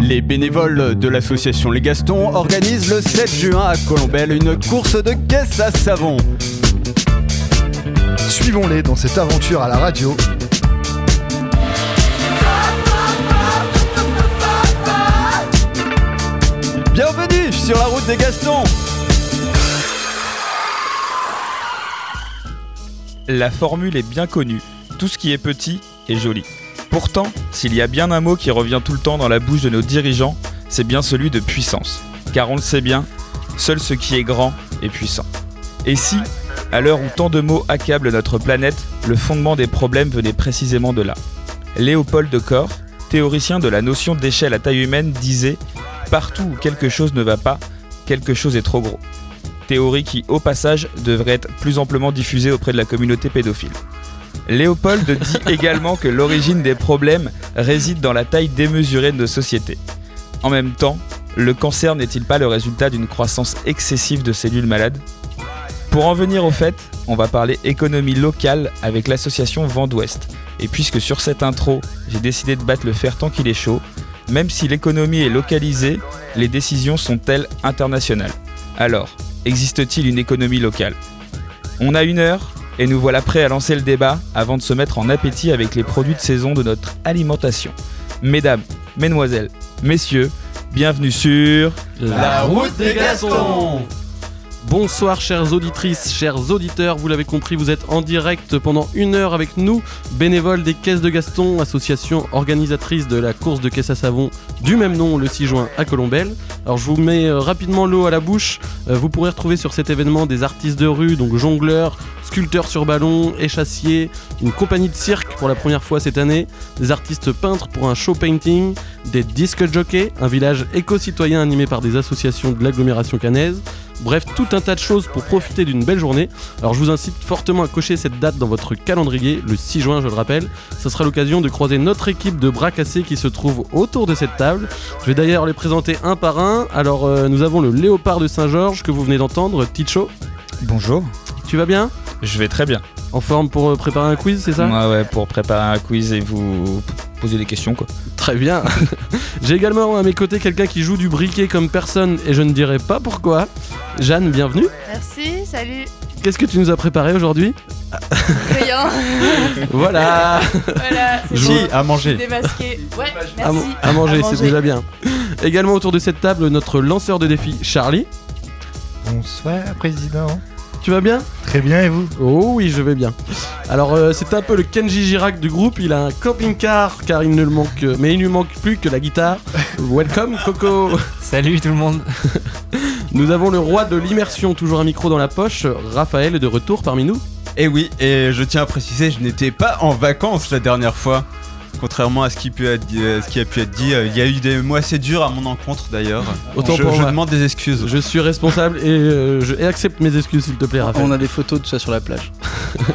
Les bénévoles de l'association Les Gastons organisent le 7 juin à Colombelle une course de caisse à savon. Suivons-les dans cette aventure à la radio. Bienvenue sur la route des Gastons La formule est bien connue. Tout ce qui est petit est joli. Pourtant, s'il y a bien un mot qui revient tout le temps dans la bouche de nos dirigeants, c'est bien celui de puissance. Car on le sait bien, seul ce qui est grand est puissant. Et si, à l'heure où tant de mots accablent notre planète, le fondement des problèmes venait précisément de là Léopold de Cor, théoricien de la notion d'échelle à taille humaine, disait Partout où quelque chose ne va pas, quelque chose est trop gros. Théorie qui, au passage, devrait être plus amplement diffusée auprès de la communauté pédophile. Léopold dit également que l'origine des problèmes réside dans la taille démesurée de nos sociétés. En même temps, le cancer n'est-il pas le résultat d'une croissance excessive de cellules malades? Pour en venir au fait, on va parler économie locale avec l'association Vent d'Ouest. Et puisque sur cette intro, j'ai décidé de battre le fer tant qu'il est chaud, même si l'économie est localisée, les décisions sont-elles internationales? Alors, existe-t-il une économie locale? On a une heure et nous voilà prêts à lancer le débat avant de se mettre en appétit avec les produits de saison de notre alimentation. Mesdames, mesdemoiselles, messieurs, bienvenue sur La route des Gastons Bonsoir chères auditrices, chers auditeurs, vous l'avez compris, vous êtes en direct pendant une heure avec nous, bénévoles des Caisses de Gaston, association organisatrice de la course de caisse à savon du même nom le 6 juin à Colombelle. Alors je vous mets euh, rapidement l'eau à la bouche, Euh, vous pourrez retrouver sur cet événement des artistes de rue, donc jongleurs, sculpteurs sur ballon, échassiers, une compagnie de cirque pour la première fois cette année, des artistes peintres pour un show painting, des disque jockeys, un village éco-citoyen animé par des associations de l'agglomération cannaise, Bref, tout un tas de choses pour profiter d'une belle journée. Alors je vous incite fortement à cocher cette date dans votre calendrier, le 6 juin je le rappelle. Ce sera l'occasion de croiser notre équipe de bras cassés qui se trouve autour de cette table. Je vais d'ailleurs les présenter un par un. Alors euh, nous avons le léopard de Saint-Georges que vous venez d'entendre, Ticho. Bonjour. Tu vas bien? Je vais très bien. En forme pour euh, préparer un quiz, c'est ça? Ouais, ouais, pour préparer un quiz et vous poser des questions quoi. Très bien. J'ai également à mes côtés quelqu'un qui joue du briquet comme personne et je ne dirai pas pourquoi. Jeanne, bienvenue. Merci, salut. Qu'est-ce que tu nous as préparé aujourd'hui? Rien. Voilà. voilà, c'est Je- bon. à manger. Démasqué. Ouais, À, merci. à manger, À c'est déjà bien. Également autour de cette table, notre lanceur de défi, Charlie. Bonsoir, président. Tu vas bien Très bien, et vous Oh oui, je vais bien. Alors euh, c'est un peu le Kenji Girac du groupe. Il a un camping-car car il ne le manque, mais il ne lui manque plus que la guitare. Welcome Coco. Salut tout le monde. Nous avons le roi de l'immersion, toujours un micro dans la poche. Raphaël est de retour parmi nous. Et oui, et je tiens à préciser, je n'étais pas en vacances la dernière fois. Contrairement à ce qui, peut être dit- euh, ce qui a pu être dit, euh, il y a eu des mots assez durs à mon encontre d'ailleurs. Autant je, pour je moi. demande des excuses. Je suis responsable et euh, je et accepte mes excuses s'il te plaît Raphaël. On a des photos de ça sur la plage.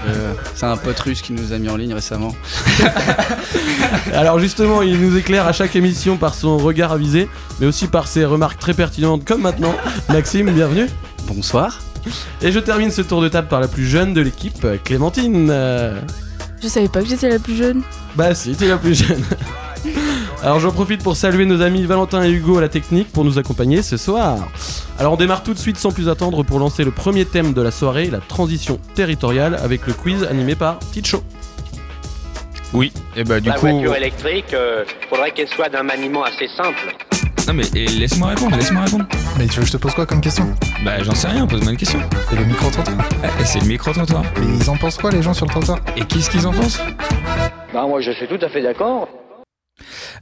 Euh, c'est un pote russe qui nous a mis en ligne récemment. Alors justement, il nous éclaire à chaque émission par son regard avisé, mais aussi par ses remarques très pertinentes comme maintenant. Maxime, bienvenue. Bonsoir. Et je termine ce tour de table par la plus jeune de l'équipe, Clémentine. Je savais pas que j'étais la plus jeune. Bah si, t'es la plus jeune. Alors j'en profite pour saluer nos amis Valentin et Hugo à la technique pour nous accompagner ce soir. Alors on démarre tout de suite sans plus attendre pour lancer le premier thème de la soirée, la transition territoriale, avec le quiz animé par Ticho. Oui. Et bah du La coup. voiture électrique, euh, faudrait qu'elle soit d'un maniement assez simple. Non mais et laisse-moi répondre, laisse-moi répondre. Mais tu veux que je te pose quoi comme question? Bah j'en sais rien, pose-moi une question. C'est le micro-trottoir. Ah, c'est le micro-trottoir. Mais ils en pensent quoi, les gens sur le trottoir? Et qu'est-ce qu'ils en pensent? Bah moi je suis tout à fait d'accord.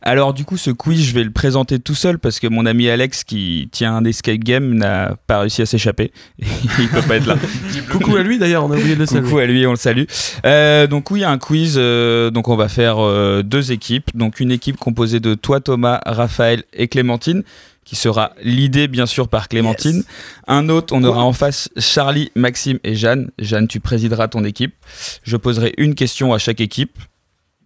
Alors du coup ce quiz je vais le présenter tout seul parce que mon ami Alex qui tient un escape game n'a pas réussi à s'échapper. Il peut pas être là. Coucou à lui d'ailleurs, on a oublié de le saluer. Coucou à lui, on le salue. Euh, donc oui, un quiz. euh, donc on va faire euh, deux équipes. Donc une équipe composée de toi Thomas, Raphaël et Clémentine, qui sera l'idée bien sûr par Clémentine. Un autre, on aura en face Charlie, Maxime et Jeanne. Jeanne, tu présideras ton équipe. Je poserai une question à chaque équipe.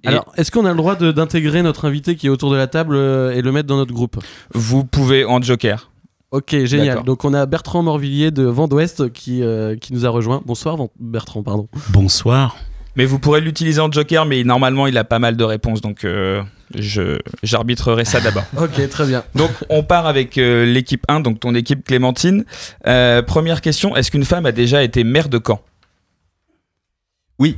Et Alors, est-ce qu'on a le droit d'intégrer notre invité qui est autour de la table euh, et le mettre dans notre groupe? Vous pouvez en joker. Ok, génial. Donc on a Bertrand Morvillier de Vent d'Ouest qui, euh, qui nous a rejoint. Bonsoir Bertrand, pardon. Bonsoir. Mais vous pourrez l'utiliser en joker, mais normalement il a pas mal de réponses, donc euh, Je j'arbitrerai ça d'abord. Ok, très bien. Donc on part avec euh, l'équipe 1, donc ton équipe Clémentine. Euh, première question, est-ce qu'une femme a déjà été maire de Caen Oui.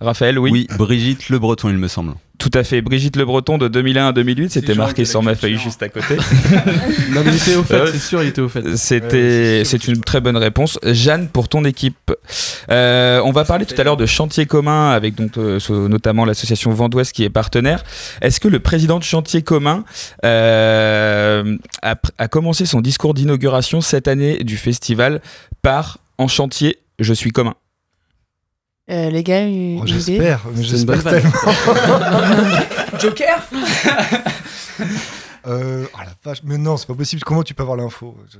Raphaël, oui. Oui, Brigitte Le Breton, il me semble. Tout à fait. Brigitte Le Breton de 2001 à 2008, c'était marqué sur ma feuille juste à côté. Non, mais il était au fait, c'est sûr, il était au fait. C'était, c'est une très bonne réponse. Jeanne, pour ton équipe, Euh, on va parler tout à l'heure de chantier commun avec donc euh, notamment l'association Vent d'Ouest qui est partenaire. Est-ce que le président de chantier commun euh, a commencé son discours d'inauguration cette année du festival par en chantier, je suis commun. Euh, les gars, une Oh, une idée J'espère, j'espère tellement. Joker Euh, oh la vache, mais non, c'est pas possible. Comment tu peux avoir l'info? Je-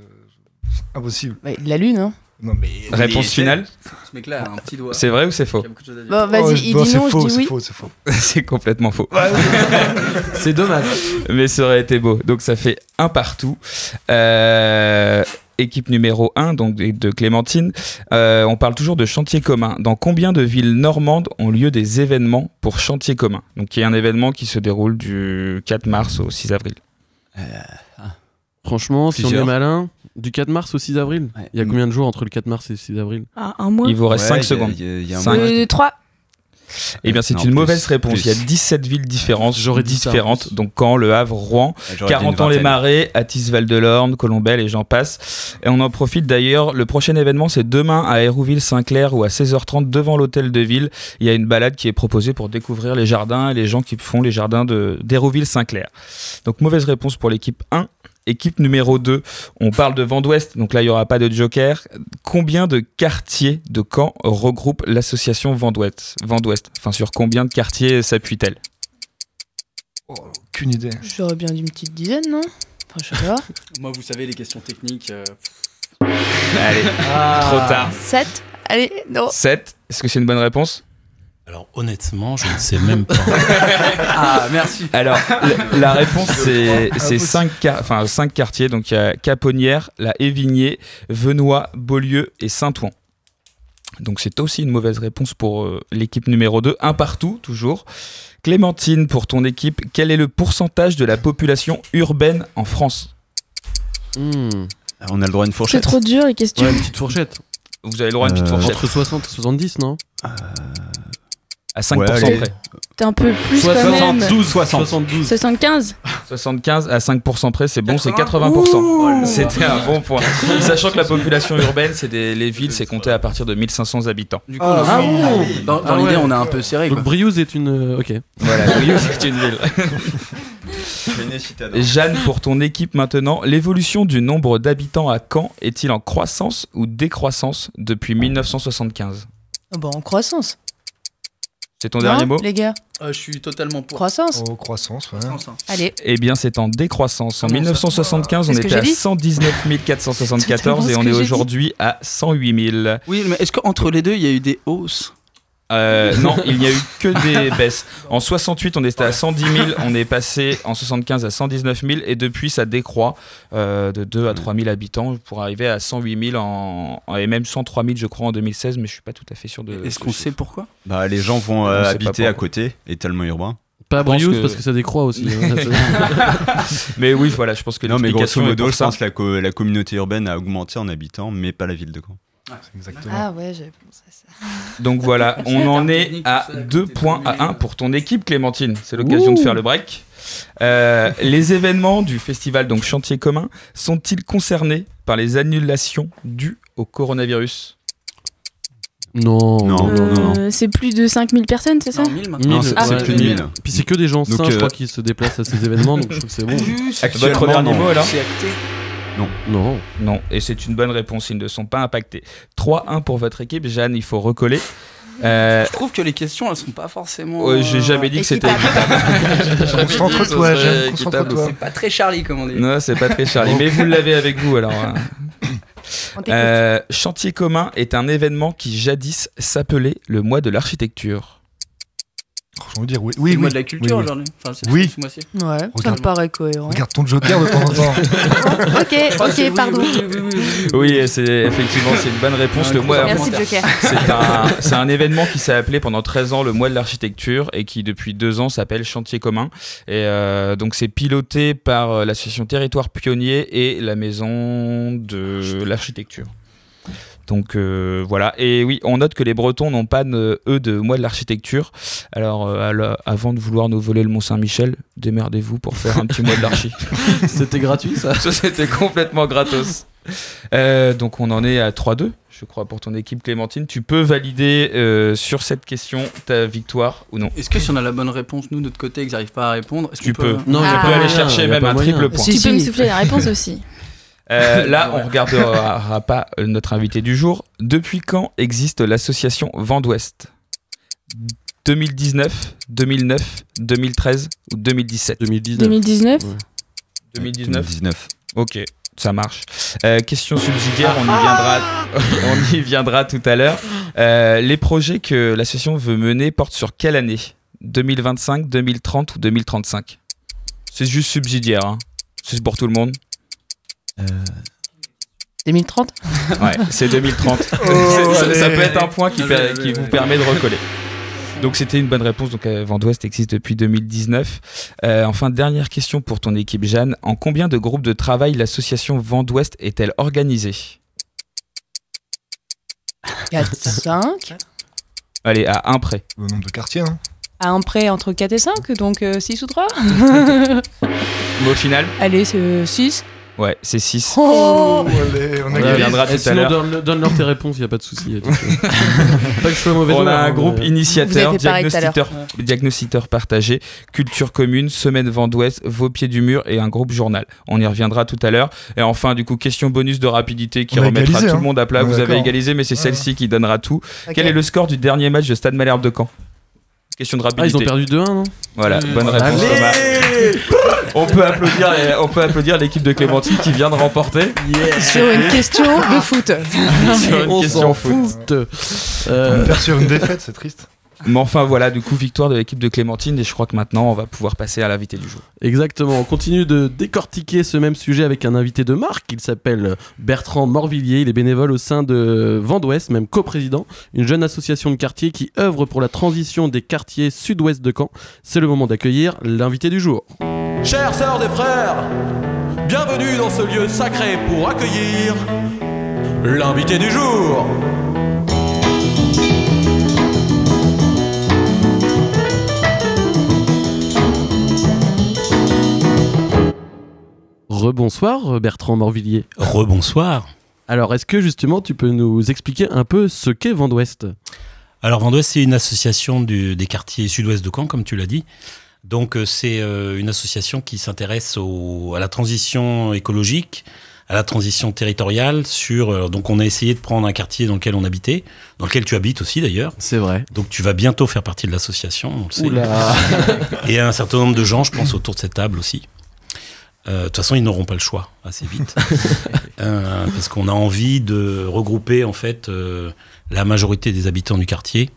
Impossible. Ouais, La lune, hein Non, mais. Réponse finale, Ce mec-là a un petit doigt. c'est vrai ou c'est faux? Bon, vas-y, Oh, il non, dit c'est non, faux, je dis c'est oui. faux, c'est faux. C'est complètement faux. C'est dommage. Mais ça aurait été beau. Donc ça fait un partout. Euh, équipe numéro 1, donc de Clémentine, euh, on parle toujours de chantier commun. Dans combien de villes normandes ont lieu des événements pour chantier commun? Donc il y a un événement qui se déroule du 4 mars au 6 avril. Franchement, si on est malin, du 4 mars au 6 avril Il y a combien de jours entre le 4 mars et le 6 avril? Il vous reste 5 y a, secondes. Y 3, eh bien c'est une plus, mauvaise réponse. plus. Il y a 17 villes différentes. J'aurais différentes. Donc Caen, Le Havre, Rouen. J'aurais dit une 40 ans les. Marais, Atis Val de l'Orne, Colombelle et j'en passe. Et on en profite d'ailleurs, le prochain événement c'est demain à Hérouville-Saint-Clair ou à 16h30 devant l'hôtel de ville. Il y a une balade qui est proposée pour découvrir les jardins et les gens qui font les jardins de- d'Hérouville-Saint-Clair. Donc mauvaise réponse pour l'équipe 1. Équipe numéro 2, on parle de Vent d'Ouest, donc là il n'y aura pas de joker. Combien de quartiers de Caen regroupe l'association Vent d'Ouest? Enfin sur combien de quartiers s'appuie-t-elle? Oh, aucune idée. J'aurais bien dit une petite dizaine, non? Enfin, je sais pas. Moi, vous savez, les questions techniques. euh, Allez, trop tard. Sept Allez, non. 7, est-ce que c'est une bonne réponse? Alors honnêtement, je ne sais même pas. Ah, merci. Alors, la, la réponse, c'est c'est Impossible. 5 enfin, cinq quartiers. Donc, il y a Caponnière, la Évigné, Venoy, Beaulieu et Saint-Ouen. Donc, c'est aussi une mauvaise réponse pour euh, l'équipe numéro 2. Un partout, toujours. Clémentine, pour ton équipe, quel est le pourcentage de la population urbaine en France? Hmm. On a le droit à une C'est fourchette. trop dur les questions. Ouais, une petite fourchette. Vous avez le droit à une petite Euh, fourchette. Entre 60 et 70, non? À 5% Ouais, allez. près. T'es un peu plus quand même. 72, 60. 72. 75 75 à 5% près, c'est bon, c'est 80. 80%. C'était un bon point. Sachant que la population urbaine, c'est des, les villes, c'est compté à partir de 1500 habitants. Du coup, Ah, on a- bon dans, dans Ah l'idée, ouais. on a un peu serré. Donc Quoi. Briouze est une. euh, Ok. Voilà, Briouze, c'est une ville. Jeanne, pour ton équipe maintenant, l'évolution du nombre d'habitants à Caen est-il en croissance ou décroissance depuis 1975 Oh, Bon, en croissance. C'est ton Non, dernier mot Les gars, Euh, je suis totalement pour. croissance. Oh, croissance, ouais. Hein. Allez. Eh bien, c'est en décroissance. En Comment ça 1975, on C'est ce que était à j'ai dit 119 474 et on est aujourd'hui à 108 000. Oui, mais est-ce qu'entre les deux, il y a eu des hausses? Euh, non, il n'y a eu que des baisses. En 68, on était à 110 000, on est passé en 75 à 119 000 et depuis ça décroît euh, de 2 à 3 000 habitants pour arriver à 108 000 en, en- et même 103 000 je crois en 2016, mais je suis pas tout à fait sûr de. Est-ce ce qu'on sait pourquoi? Bah, les gens vont On euh, habiter à côté, et tellement urbain. Pas Briouze que- parce que ça décroît aussi. hein. Mais oui, voilà, je pense que Non, mais grosso modo, je pense que la, co- la communauté urbaine a augmenté en habitants, mais pas la ville de Caen. Exactement. Ah ouais, j'avais pensé à ça. Donc voilà, on en est à 2 points à 1 pour ton équipe Clémentine. C'est l'occasion de faire le break. Euh, les événements du festival donc Chantier commun sont-ils concernés par les annulations dues au coronavirus? Non. Non, non, non. Euh, c'est plus de 5000 personnes, c'est ça? Non, 1000 maintenant. C'est Ah, c'est ouais. plus de 1000. Puis c'est que des gens Donc, sains, je euh, crois, qui se déplacent à ces événements, donc je trouve que c'est bon. Votre dernier mot alors C'est acté. Non. Non, et c'est une bonne réponse, ils ne sont pas impactés. 3-1 pour votre équipe, Jeanne, il faut recoller. Euh, Je trouve que les questions, elles sont pas forcément. ouais, J'ai euh, jamais dit que c'était équitable. équitable. Concentre-toi, Jeanne, concentre-toi. C'est pas très Charlie, comme on dit. Non, c'est pas très Charlie, mais vous l'avez avec vous alors. hein. Euh, Chantier commun est un événement qui jadis s'appelait le mois de l'architecture. Franchement, dire oui. C'est Oui, le mois oui. de la culture oui, oui. aujourd'hui. Enfin, c'est Oui. ce mois-ci. Ouais, ça Regarde. me paraît cohérent. Regarde ton joker de temps en temps. ok, ok, pardon. Oui, c'est effectivement c'est une bonne réponse. Le mois, Merci Joker. c'est un, c'est un événement qui s'est appelé pendant 13 ans le mois de l'architecture et qui depuis deux ans s'appelle Chantier commun. Et euh, donc c'est piloté par euh, l'association Territoire Pionnier et la maison de l'architecture. Donc euh, voilà, et oui, on note que les Bretons n'ont pas, de- eux, de mois de l'architecture. Alors, euh, la- avant de vouloir nous voler le Mont-Saint-Michel, démerdez-vous pour faire un petit mois de l'archi. C'était gratuit ça? Ça, c'était complètement gratos. Euh, donc, on en est à 3-2, je crois, pour ton équipe, Clémentine. Tu peux valider euh, sur cette question ta victoire ou non Est-ce que si on a la bonne réponse, nous, de notre côté, et qu'ils n'arrivent pas à répondre, est-ce Tu qu'on peut peux. Non, Ah. Tu peux aller chercher même un moyen. triple point. Tu Si, peux me si. souffler la réponse aussi. Euh, là, on regardera pas euh, notre invité du jour. Depuis quand existe l'association Vent d'Ouest 2019, 2009, 2013 ou 2017 2019. 2019 Ouais. 2019 2019. Ok, ça marche. Euh, question subsidiaire, on y viendra, on y viendra tout à l'heure. Euh, les projets que l'association veut mener portent sur quelle année 2025, 2030 ou 2035 C'est juste subsidiaire, hein. c'est pour tout le monde. 2030 Ouais, c'est 2030. Oh, C'est- ça, peut être un point qui, Allez, per- allez, qui vous allez. permet de recoller. Donc c'était une bonne réponse. Donc euh, Vent d'Ouest existe depuis 2019. Euh, enfin, dernière question pour ton équipe, Jeanne. En combien de groupes de travail l'association Vent d'Ouest est-elle organisée? 4, 5. Allez, à un près. Le nombre de quartiers, hein. À un prêt entre 4 et 5, donc 6 ou 3 Mais au final, Allez, c'est 6. Ouais, c'est 6. Oh allez, on y reviendra tout Eh, à sinon, l'heure. donne- donne-leur tes réponses, il a pas de souci. pas que je sois mauvais On a un hein, groupe initiateur, diagnostiqueur, diagnostiqueur partagé, culture commune, semaine Vent d'Ouest, vos pieds du mur et un groupe journal. On y reviendra tout à l'heure. Et enfin, du coup, question bonus de rapidité qui On remettra égalisé, tout hein. le monde à plat. Vous avez égalisé, mais c'est Ouais. celle-ci qui donnera tout. Quel est le score du dernier match de Stade Malherbe de Caen? Question de Ah, ils ont rapidité. perdu 2-1, non? Voilà, bonne réponse Allez Thomas. On peut applaudir, on peut applaudir l'équipe de Clémentine qui vient de remporter. Sur une question de foot. Sur une On question foot. Euh, On perd sur une défaite, c'est triste. Mais enfin voilà, du coup victoire de l'équipe de Clémentine et je crois que maintenant on va pouvoir passer à l'invité du jour. Exactement, on continue de décortiquer ce même sujet avec un invité de marque. Il s'appelle Bertrand Morvillier, il est bénévole au sein de Vent d'Ouest, même coprésident, une jeune association de quartier qui œuvre pour la transition des quartiers sud-ouest de Caen. C'est le moment d'accueillir l'invité du jour. Chères sœurs et frères, bienvenue dans ce lieu sacré pour accueillir l'invité du jour. Rebonsoir Bertrand Morvillier. Rebonsoir. Alors est-ce que justement tu peux nous expliquer un peu ce qu'est Vent d'Ouest? Alors Vendouest, c'est une association du- des quartiers sud-ouest de Caen, comme tu l'as dit. Donc euh, c'est euh, une association qui s'intéresse à la transition écologique, à la transition territoriale. Sur euh, donc on a essayé de prendre un quartier dans lequel on habitait, dans lequel tu habites aussi d'ailleurs. C'est vrai. Donc tu vas bientôt faire partie de l'association, on le sait. Et un certain nombre de gens, je pense, autour de cette table aussi. Euh, De toute façon, ils n'auront pas le choix assez vite. Euh, parce qu'on a envie de regrouper, en fait, euh, la majorité des habitants du quartier.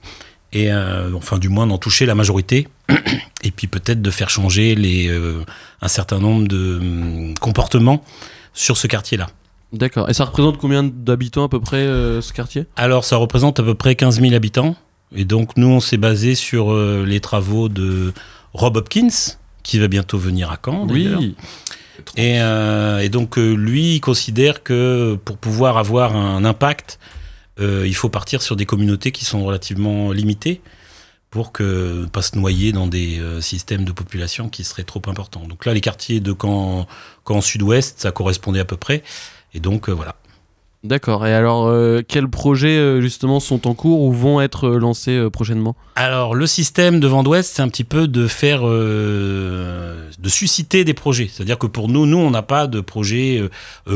Et euh, enfin, du moins, d'en toucher la majorité. Et puis peut-être de faire changer les, euh, un certain nombre de hum, comportements sur ce quartier-là. D'accord. Et ça représente combien d'habitants à peu près ce quartier? Alors, ça représente à peu près 15 000 habitants. Et donc, nous, on s'est basé sur les travaux de Rob Hopkins, qui va bientôt venir à Caen. d'ailleurs. Oui. Et, euh, et donc, euh, lui, il considère que pour pouvoir avoir un impact, euh, il faut partir sur des communautés qui sont relativement limitées pour que pas se noyer dans des euh, systèmes de population qui seraient trop importants. Donc là, les quartiers de Caen Sud-Ouest, ça correspondait à peu près. Et donc, euh, voilà. D'accord. Et alors, euh, quels projets euh, justement sont en cours ou vont être euh, lancés prochainement? Alors, le système de Vent d'Ouest, c'est un petit peu de faire, de susciter des projets. C'est-à-dire que pour nous, nous, on n'a pas de projet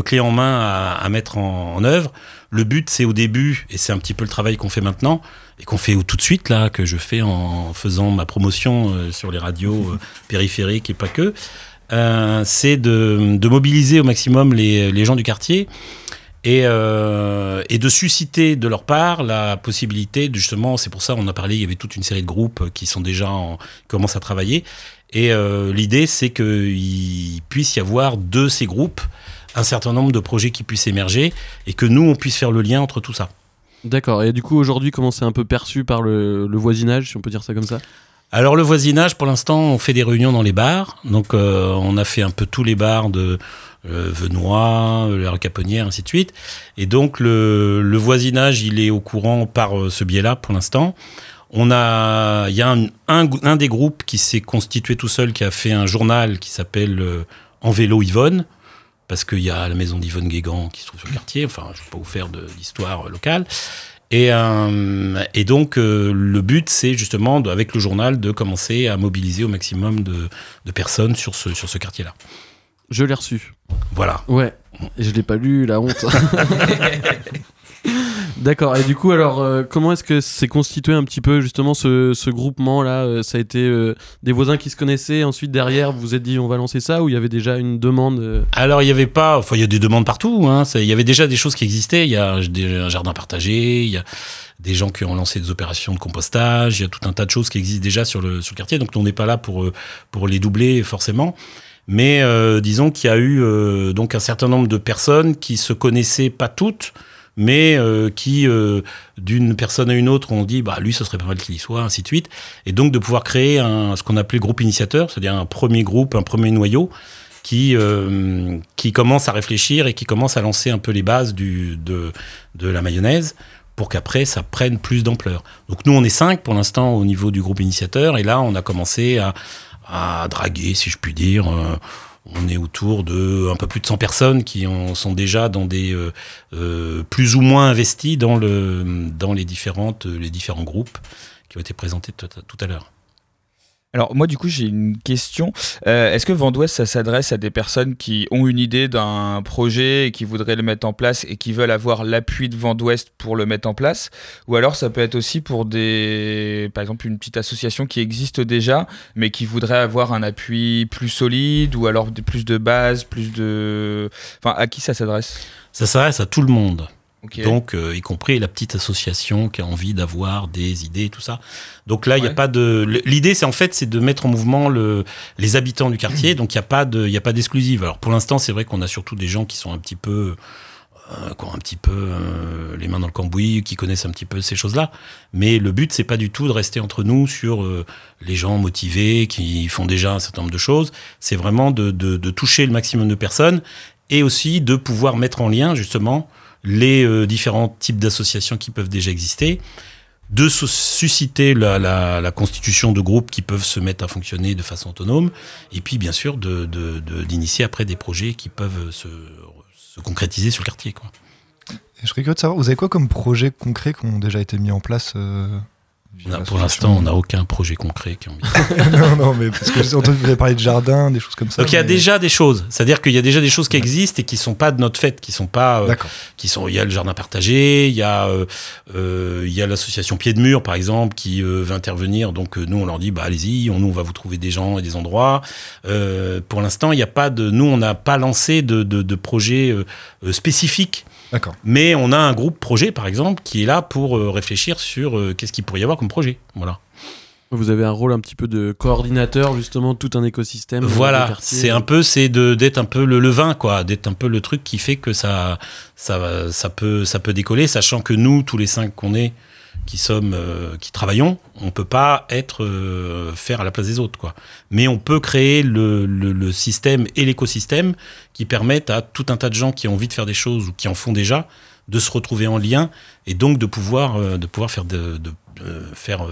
clé en main à, à mettre en, en œuvre. Le but, c'est au début, et c'est un petit peu le travail qu'on fait maintenant, et qu'on fait tout de suite, là, que je fais en faisant ma promotion sur les radios périphériques et pas que, c'est de, de mobiliser au maximum les, les gens du quartier et, euh, et de susciter de leur part la possibilité, de, justement, c'est pour ça on a parlé, il y avait toute une série de groupes qui sont déjà en, qui commencent à travailler. Et euh, l'idée, c'est qu'il puisse y avoir de ces groupes un certain nombre de projets qui puissent émerger et que nous, on puisse faire le lien entre tout ça. D'accord. Et du coup, aujourd'hui, comment c'est un peu perçu par le, le voisinage, si on peut dire ça comme ça? Alors le voisinage, pour l'instant, on fait des réunions dans les bars. Donc euh, on a fait un peu tous les bars de Venoy, euh, la Caponnière, ainsi de suite. Et donc le, voisinage, il est au courant par euh, ce biais-là pour l'instant. On a, il y a un, des groupes qui s'est constitué tout seul, qui a fait un journal qui s'appelle euh, En vélo Yvonne, parce qu'il y a la maison d'Yvonne Guégan qui se trouve sur le quartier. Enfin, je ne vais pas vous faire d'histoire euh, locale. Et, euh, donc, euh, le but, c'est justement, avec le journal, de commencer à mobiliser au maximum de, personnes sur ce quartier-là. Je l'ai reçu. Voilà. Ouais. Et je l'ai pas lu, la honte. D'accord. Et du coup, alors, euh, comment est-ce que s'est constitué un petit peu justement ce, ce groupement-là Euh, Ça a été euh, des voisins qui se connaissaient. Ensuite, derrière, vous vous êtes dit on va lancer ça ou il y avait déjà une demande Alors, il n'y avait pas, enfin, il y a des demandes partout. Hein, il y avait déjà des choses qui existaient. Il y a des- un jardin partagé, il y a des gens qui ont lancé des opérations de compostage. Il y a tout un tas de choses qui existent déjà sur le, sur le quartier. Donc, on n'est pas là pour, pour les doubler forcément. Mais euh, disons qu'il y a eu euh, donc un certain nombre de personnes qui se connaissaient pas toutes, mais euh, qui euh, d'une personne à une autre ont dit bah lui ce serait pas mal qu'il y soit, ainsi de suite. Et donc de pouvoir créer un, ce qu'on appelait groupe initiateur, c'est-à-dire un premier groupe, un premier noyau qui euh, qui commence à réfléchir et qui commence à lancer un peu les bases du de de la mayonnaise pour qu'après ça prenne plus d'ampleur. Donc nous on est cinq pour l'instant au niveau du groupe initiateur et là on a commencé à à draguer, si je puis dire. Euh, on est autour de un peu plus de 100 personnes qui ont- sont déjà dans des euh, euh, plus ou moins investis dans le dans les différentes les différents groupes qui ont été présentés tout à l'heure. Alors moi du coup j'ai une question. Euh, Est-ce que Vendouest ça s'adresse à des personnes qui ont une idée d'un projet et qui voudraient le mettre en place et qui veulent avoir l'appui de Vendouest pour le mettre en place? Ou alors ça peut être aussi pour des, par exemple une petite association qui existe déjà mais qui voudrait avoir un appui plus solide ou alors plus de base, plus de... Enfin à qui ça s'adresse? Ça s'adresse à tout le monde. Donc, euh, y compris la petite association qui a envie d'avoir des idées, tout ça. Donc là, il y a pas de. L'idée, c'est en fait, c'est de mettre en mouvement le, les habitants du quartier. Donc il y a pas de, il a pas d'exclusive. Alors pour l'instant, c'est vrai qu'on a surtout des gens qui sont un petit peu, euh, qui ont un petit peu euh, les mains dans le cambouis, qui connaissent un petit peu ces choses-là. Mais le but, c'est pas du tout de rester entre nous sur euh, les gens motivés qui font déjà un certain nombre de choses. C'est vraiment de, de, de toucher le maximum de personnes et aussi de pouvoir mettre en lien justement les euh, différents types d'associations qui peuvent déjà exister, de su- susciter la, constitution de groupes qui peuvent se mettre à fonctionner de façon autonome, et puis bien sûr de- de- de- d'initier après des projets qui peuvent se, se concrétiser sur le quartier. Quoi. Je serais curieux de savoir, vous avez quoi comme projets concrets qui ont déjà été mis en place euh, a- pour l'instant, on n'a aucun projet concret qui non, non, mais parce que j'ai entendu vous avez parlé de jardin, des choses comme ça. Donc il y a mais- déjà des choses, c'est-à-dire qu'il y a déjà des choses qui existent et qui sont pas de notre fait, qui sont pas euh, D'accord. qui sont il y a le jardin partagé, il y a euh, euh, il y a l'association Pied de Mur par exemple qui euh, veut intervenir. Donc euh, nous on leur dit bah allez-y, on nous on va vous trouver des gens et des endroits. Euh, pour l'instant il n'y a pas de nous on n'a pas lancé de de, de projet euh, euh, spécifique. D'accord. Mais on a un groupe projet par exemple qui est là pour euh, réfléchir sur euh, qu'est-ce qu'il pourrait y avoir comme projet. Voilà. Vous avez un rôle un petit peu de coordinateur justement de tout un écosystème. euh, Voilà, c'est un peu, c'est de d'être un peu le levain, quoi, d'être un peu le truc qui fait que ça, ça, ça peut, ça peut décoller, sachant que nous, tous les cinq qu'on est, qui sommes, euh, qui travaillons, on peut pas être euh, faire à la place des autres, quoi. Mais on peut créer le, le, système et l'écosystème qui permettent à tout un tas de gens qui ont envie de faire des choses ou qui en font déjà de se retrouver en lien et donc de pouvoir, euh, de pouvoir faire de, faire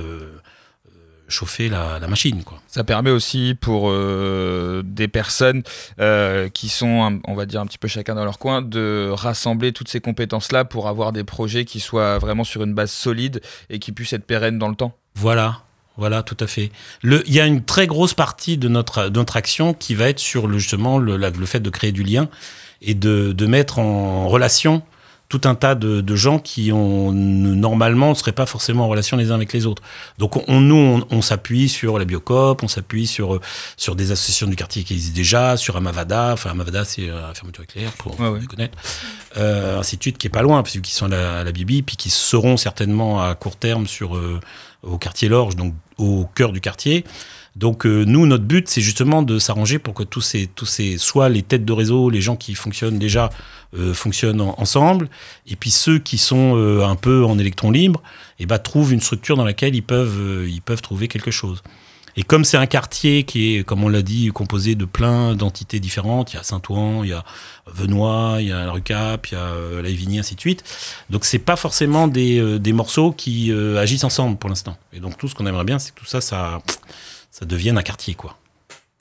chauffer la, la machine, quoi. Ça permet aussi pour euh, des personnes euh, qui sont, on va dire, un petit peu chacun dans leur coin, de rassembler toutes ces compétences-là pour avoir des projets qui soient vraiment sur une base solide et qui puissent être pérennes dans le temps. Voilà, voilà, tout à fait. Le- Il y a une très grosse partie de notre, de notre action qui va être sur le, justement le, la- le fait de créer du lien et de, de mettre en relation tout un tas de, de gens qui ont normalement ne seraient pas forcément en relation les uns avec les autres. Donc on, nous on, on s'appuie sur la Biocop, on s'appuie sur sur des associations du quartier qui existent déjà, sur Amavada, enfin Amavada c'est euh, la fermeture éclair pour Ouais, ouais. les connaître, euh, ainsi de suite qui est pas loin parce qu'ils sont à la, à la Bibi puis qui seront certainement à court terme sur euh, au quartier Lorge donc au cœur du quartier. Donc euh, nous, notre but, c'est justement de s'arranger pour que tous ces, tous ces, soit les têtes de réseau, les gens qui fonctionnent déjà, euh, fonctionnent en- ensemble, et puis ceux qui sont euh, un peu en électron libre, et bah, trouvent une structure dans laquelle ils peuvent, ils peuvent trouver quelque chose. Et comme c'est un quartier qui est, comme on l'a dit, composé de plein d'entités différentes, il y a Saint-Ouen, il y a Venoy, il y a la Rucap, il y a la Évigny, ainsi de suite. Donc c'est pas forcément des, des morceaux qui agissent ensemble pour l'instant. Et donc tout ce qu'on aimerait bien, c'est que tout ça, ça, ça devienne un quartier, quoi.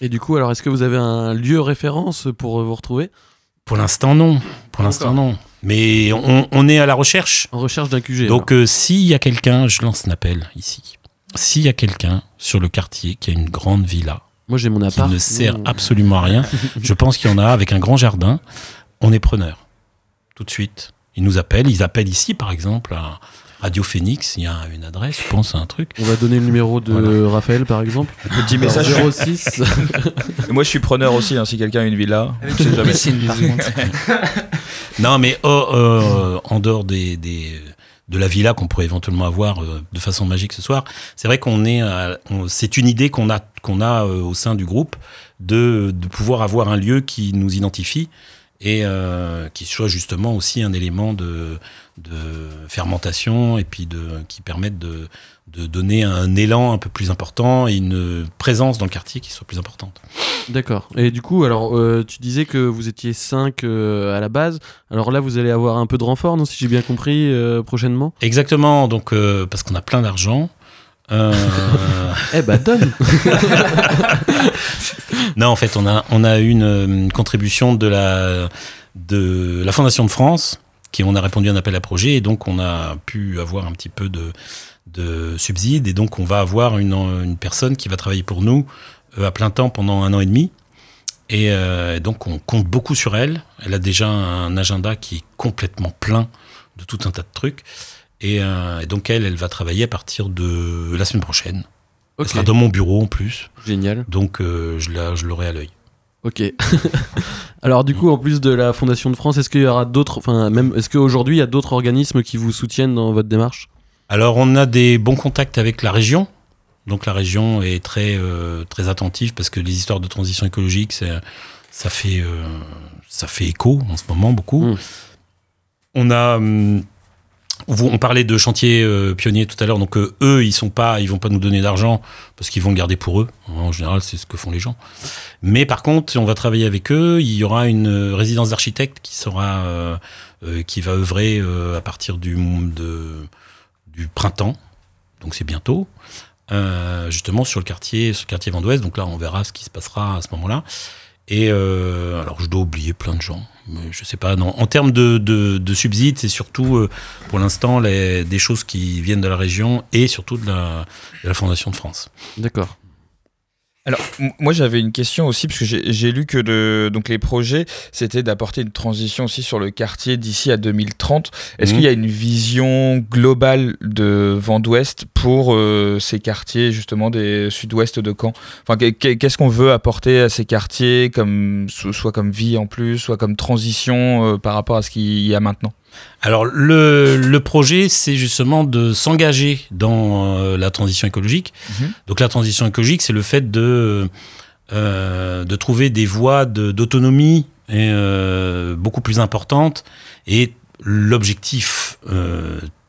Et du coup, alors, est-ce que vous avez un lieu référence pour euh, vous retrouver? Pour l'instant, non. Pour l'instant, non. Mais on, on est à la recherche. En recherche d'un QG. Donc, euh, s'il y a quelqu'un, je lance un appel ici. S'il y a quelqu'un sur le quartier qui a une grande villa, Moi, j'ai mon qui appart. ne sert Mmh. absolument à rien, je pense qu'il y en a avec un grand jardin, on est preneur. Tout de suite. Ils nous appellent. Ils appellent ici, par exemple, à Radio Phoenix. Il y a une adresse, je pense, à un truc. On va donner le numéro de Voilà. Raphaël, par exemple. Petit message. 06. Moi, je suis preneur aussi, hein, si quelqu'un a une villa. Avec jamais. piscine, par contre. Non, mais oh, euh, en dehors des, des- de la villa qu'on pourrait éventuellement avoir euh, de façon magique ce soir, c'est vrai qu'on est, on- c'est une idée qu'on a, qu'on a euh, au sein du groupe de, de pouvoir avoir un lieu qui nous identifie et euh, qui soit justement aussi un élément de, de fermentation et puis de, qui permette de, de donner un élan un peu plus important et une présence dans le quartier qui soit plus importante. D'accord. Et du coup, alors, euh, tu disais que vous étiez 5 à la base. Alors là, vous allez avoir un peu de renfort, non, si j'ai bien compris, euh, prochainement? Exactement, donc euh, parce qu'on a plein d'argent. Euh, Eh bah, donne Non, en fait, on a, on a une, une contribution de la, de la Fondation de France, qui on a répondu à un appel à projet, et donc on a pu avoir un petit peu de, de subsides, et donc on va avoir une, une personne qui va travailler pour nous euh, à plein temps pendant un an et demi. Et euh, donc on compte beaucoup sur elle. Elle a déjà un agenda qui est complètement plein de tout un tas de trucs. Et, euh, et donc elle, elle va travailler à partir de la semaine prochaine. Elle Ok, sera dans mon bureau en plus. génial. Donc euh, je la- je l'aurai à l'œil. Ok. alors, du coup, en plus de la Fondation de France, est-ce qu'il y aura d'autres, enfin, même, est-ce qu'aujourd'hui, il y a d'autres organismes qui vous soutiennent dans votre démarche? Alors on a des bons contacts avec la région. Donc la région est très euh, très attentive parce que les histoires de transition écologique, c'est- ça fait euh, ça fait écho en ce moment beaucoup. Mm. On a hum, vous- on parlait de chantier euh, pionnier tout à l'heure, donc euh, eux ils sont pas, ils vont pas nous donner d'argent parce qu'ils vont le garder pour eux. En général, c'est ce que font les gens. Mais par contre, on va travailler avec eux. Il y aura une euh, résidence d'architecte qui sera, euh, qui va œuvrer à partir du de, du printemps. Donc c'est bientôt. Justement sur le quartier, sur le quartier Vent d'Ouest. Donc là, on verra ce qui se passera à ce moment-là. Et euh, alors, je dois oublier plein de gens, mais je sais pas. Non, en termes de, de, de subsides, c'est surtout euh, pour l'instant des choses qui viennent de la région et surtout de la, de la Fondation de France. D'accord. Alors, moi j'avais une question aussi, parce que j'ai lu que le, donc les projets, c'était d'apporter une transition aussi sur le quartier d'ici à 2030. Est-ce Mhm. qu'il y a une vision globale de Vent d'Ouest pour euh, ces quartiers, justement, des sud-ouest de Caen? Enfin, que- que- Qu'est-ce qu'on veut apporter à ces quartiers, comme, so- soit comme vie en plus, soit comme transition euh, par rapport à ce qu'il y a maintenant? Alors le, le projet, c'est justement de s'engager dans euh, la transition écologique. Mhm. Donc la transition écologique, c'est le fait de, euh, de trouver des voies d'autonomie euh, beaucoup plus importantes. Et l'objectif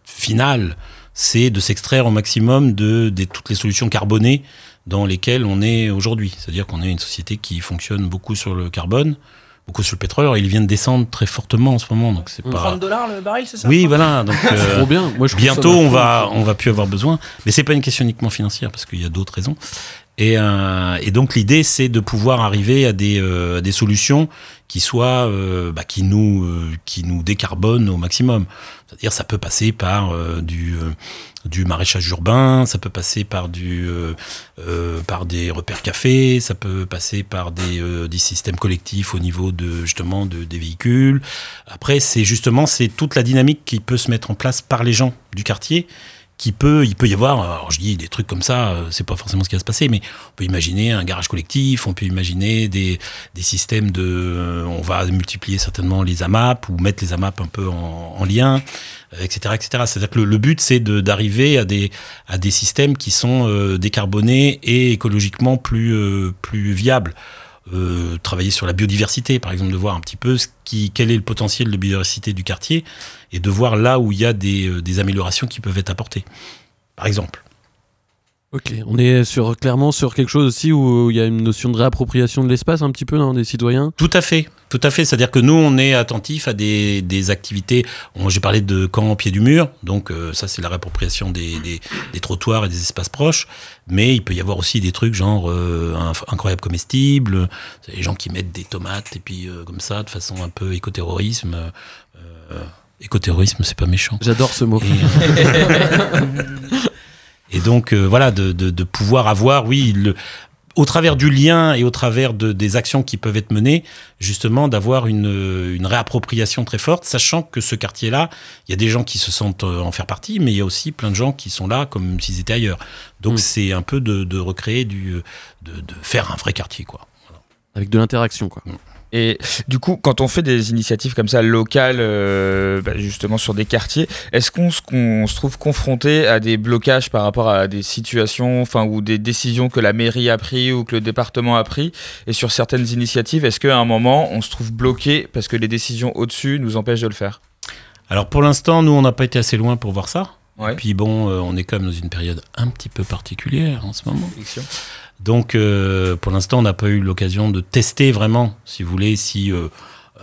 final, c'est de s'extraire au maximum de, de toutes les solutions carbonées dans lesquelles on est aujourd'hui. C'est-à-dire qu'on est une société qui fonctionne beaucoup sur le carbone, beaucoup sur le pétrole. Alors, il vient de descendre très fortement en ce moment, donc c'est pas... 30 dollars le baril, c'est ça? Oui, voilà. Donc, euh, Trop bien. Moi, je trouve ça bientôt, on va, on va plus avoir besoin. Mais c'est pas une question uniquement financière parce qu'il y a d'autres raisons. Et, euh, et donc l'idée, c'est de pouvoir arriver à des, euh, des solutions qui soient, euh, bah, qui nous, euh, qui nous décarbonent au maximum. C'est-à-dire, ça peut passer par euh, du, euh, du maraîchage urbain, ça peut passer par du, par des repères cafés, ça peut passer par des, des systèmes collectifs au niveau de justement de, des véhicules. Après, c'est justement c'est toute la dynamique qui peut se mettre en place par les gens du quartier qui peut, il peut y avoir, alors je dis des trucs comme ça, euh, c'est pas forcément ce qui va se passer, mais on peut imaginer un garage collectif, on peut imaginer des, des systèmes de, euh, on va multiplier certainement les AMAP ou mettre les AMAP un peu en, en lien, euh, etc., etc. C'est-à-dire que le, le but c'est de- d'arriver à des à des systèmes qui sont décarbonés et écologiquement plus plus viables. Euh, travailler sur la biodiversité, par exemple, de voir un petit peu ce qui, quel est le potentiel de biodiversité du quartier et de voir là où il y a des, euh, des améliorations qui peuvent être apportées. Par exemple. Ok, on est sur, clairement sur quelque chose aussi où il y a une notion de réappropriation de l'espace un petit peu non, des citoyens. Tout à fait, tout à fait. C'est-à-dire que nous, on est attentif à des, des activités. J'ai parlé de camp au pied du mur, donc euh, ça, c'est la réappropriation des, des, des trottoirs et des espaces proches. Mais il peut y avoir aussi des trucs genre euh, incroyable comestible, les gens qui mettent des tomates et puis euh, comme ça, de façon un peu écoterrorisme. Euh, écoterrorisme, c'est pas méchant. J'adore ce mot. Et donc euh, voilà, de, de, de pouvoir avoir, oui, le, au travers du lien et au travers de, des actions qui peuvent être menées, justement d'avoir une, une réappropriation très forte, sachant que ce quartier-là, il y a des gens qui se sentent euh, en faire partie, mais il y a aussi plein de gens qui sont là comme s'ils étaient ailleurs. Donc Mm. c'est un peu de, recréer du, de, de faire un vrai quartier, quoi. Avec de l'interaction, quoi. Et du coup, quand on fait des initiatives comme ça locales, euh, bah, justement sur des quartiers, est-ce qu'on se, trouve confronté à des blocages par rapport à des situations, enfin ou des décisions que la mairie a pris ou que le département a pris Et sur certaines initiatives, est-ce qu'à un moment, on se trouve bloqué parce que les décisions au-dessus nous empêchent de le faire? Alors pour l'instant, nous, on n'a pas été assez loin pour voir ça. Ouais. Puis bon, euh, on est quand même dans une période un petit peu particulière en ce moment. Donc, euh, pour l'instant, on n'a pas eu l'occasion de tester vraiment, si vous voulez, si euh,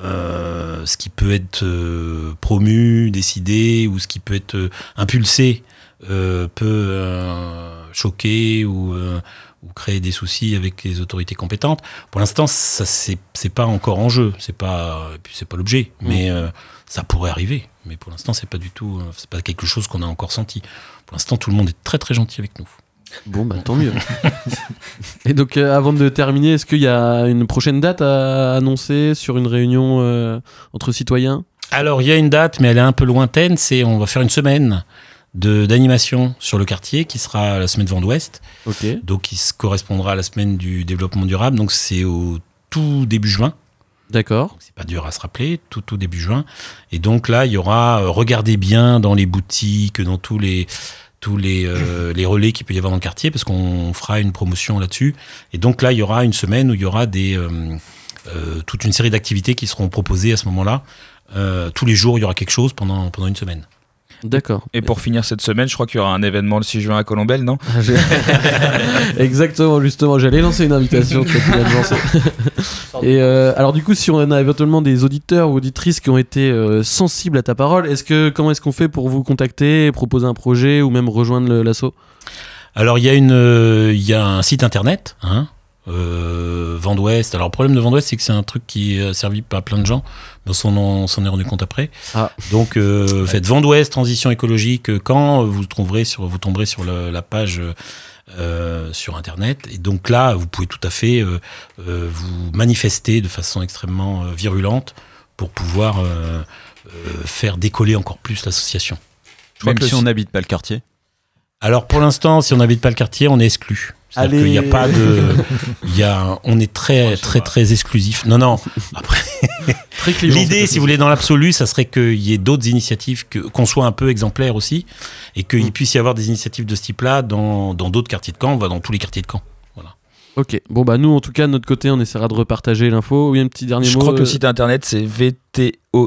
euh, ce qui peut être euh, promu, décidé, ou ce qui peut être euh, impulsé euh, peut euh, choquer ou, euh, ou créer des soucis avec les autorités compétentes. Pour l'instant, ça c'est pas encore en jeu, c'est pas et puis c'est pas l'objet, mais euh, ça pourrait arriver. Mais pour l'instant, c'est pas du tout, c'est pas quelque chose qu'on a encore senti. Pour l'instant, tout le monde est très très gentil avec nous. Bon, bah tant mieux. Et donc, euh, avant de terminer, est-ce qu'il y a une prochaine date à annoncer sur une réunion euh, entre citoyens? Alors, il y a une date, mais elle est un peu lointaine. C'est, on va faire une semaine de d'animation sur le quartier, qui sera la semaine Vent d'Ouest. Ok. Donc, qui se correspondra à la semaine du développement durable. Donc, c'est au tout début juin. D'accord. C'est pas dur à se rappeler, tout tout début juin. Et donc là, il y aura, euh, regardez bien dans les boutiques, dans tous les tous les, euh, les relais qu'il peut y avoir dans le quartier, parce qu'on fera une promotion là-dessus. Et donc là, il y aura une semaine où il y aura des, euh, euh, toute une série d'activités qui seront proposées à ce moment-là. Tous les jours, il y aura quelque chose pendant, pendant une semaine. D'accord. Et pour finir cette semaine, je crois qu'il y aura un événement le 6 juin à Colombelle, non Ah, Exactement, justement, j'allais lancer une invitation. Et euh, alors du coup, si on a éventuellement des auditeurs ou auditrices qui ont été euh, sensibles à ta parole, est-ce que comment est-ce qu'on fait pour vous contacter, proposer un projet ou même rejoindre l'asso Alors il y a une, euh, il y a un site internet, hein, euh, Vent d'Ouest. Alors le problème de Vent d'Ouest, c'est que c'est un truc qui a servi à plein de gens, mais on s'en on s'en est rendu compte après. Ah. Donc euh, faites Vent d'Ouest transition écologique. euh, Quand vous trouverez sur, vous tomberez sur le- la page. euh, sur internet et donc là vous pouvez tout à fait euh, euh, vous manifester de façon extrêmement euh, virulente pour pouvoir euh, euh, faire décoller encore plus l'association. Même que si on n'habite pas le quartier. Alors pour l'instant, si on n'habite pas le quartier, on est exclu. C'est-à-dire Allez. qu'il n'y a pas de, il y a, on est très très très exclusif. Non non. Après, l'idée, si vous voulez, dans l'absolu, ça serait qu'il y ait d'autres initiatives, que qu'on soit un peu exemplaire aussi, et qu'il Mm. puisse y avoir des initiatives de ce type-là dans dans d'autres quartiers de. On va dans tous les quartiers de Caen. Ok, bon bah nous en tout cas de notre côté on essaiera de repartager l'info. Oui, un petit dernier Je mot. crois que euh, le site internet c'est vtoc.fr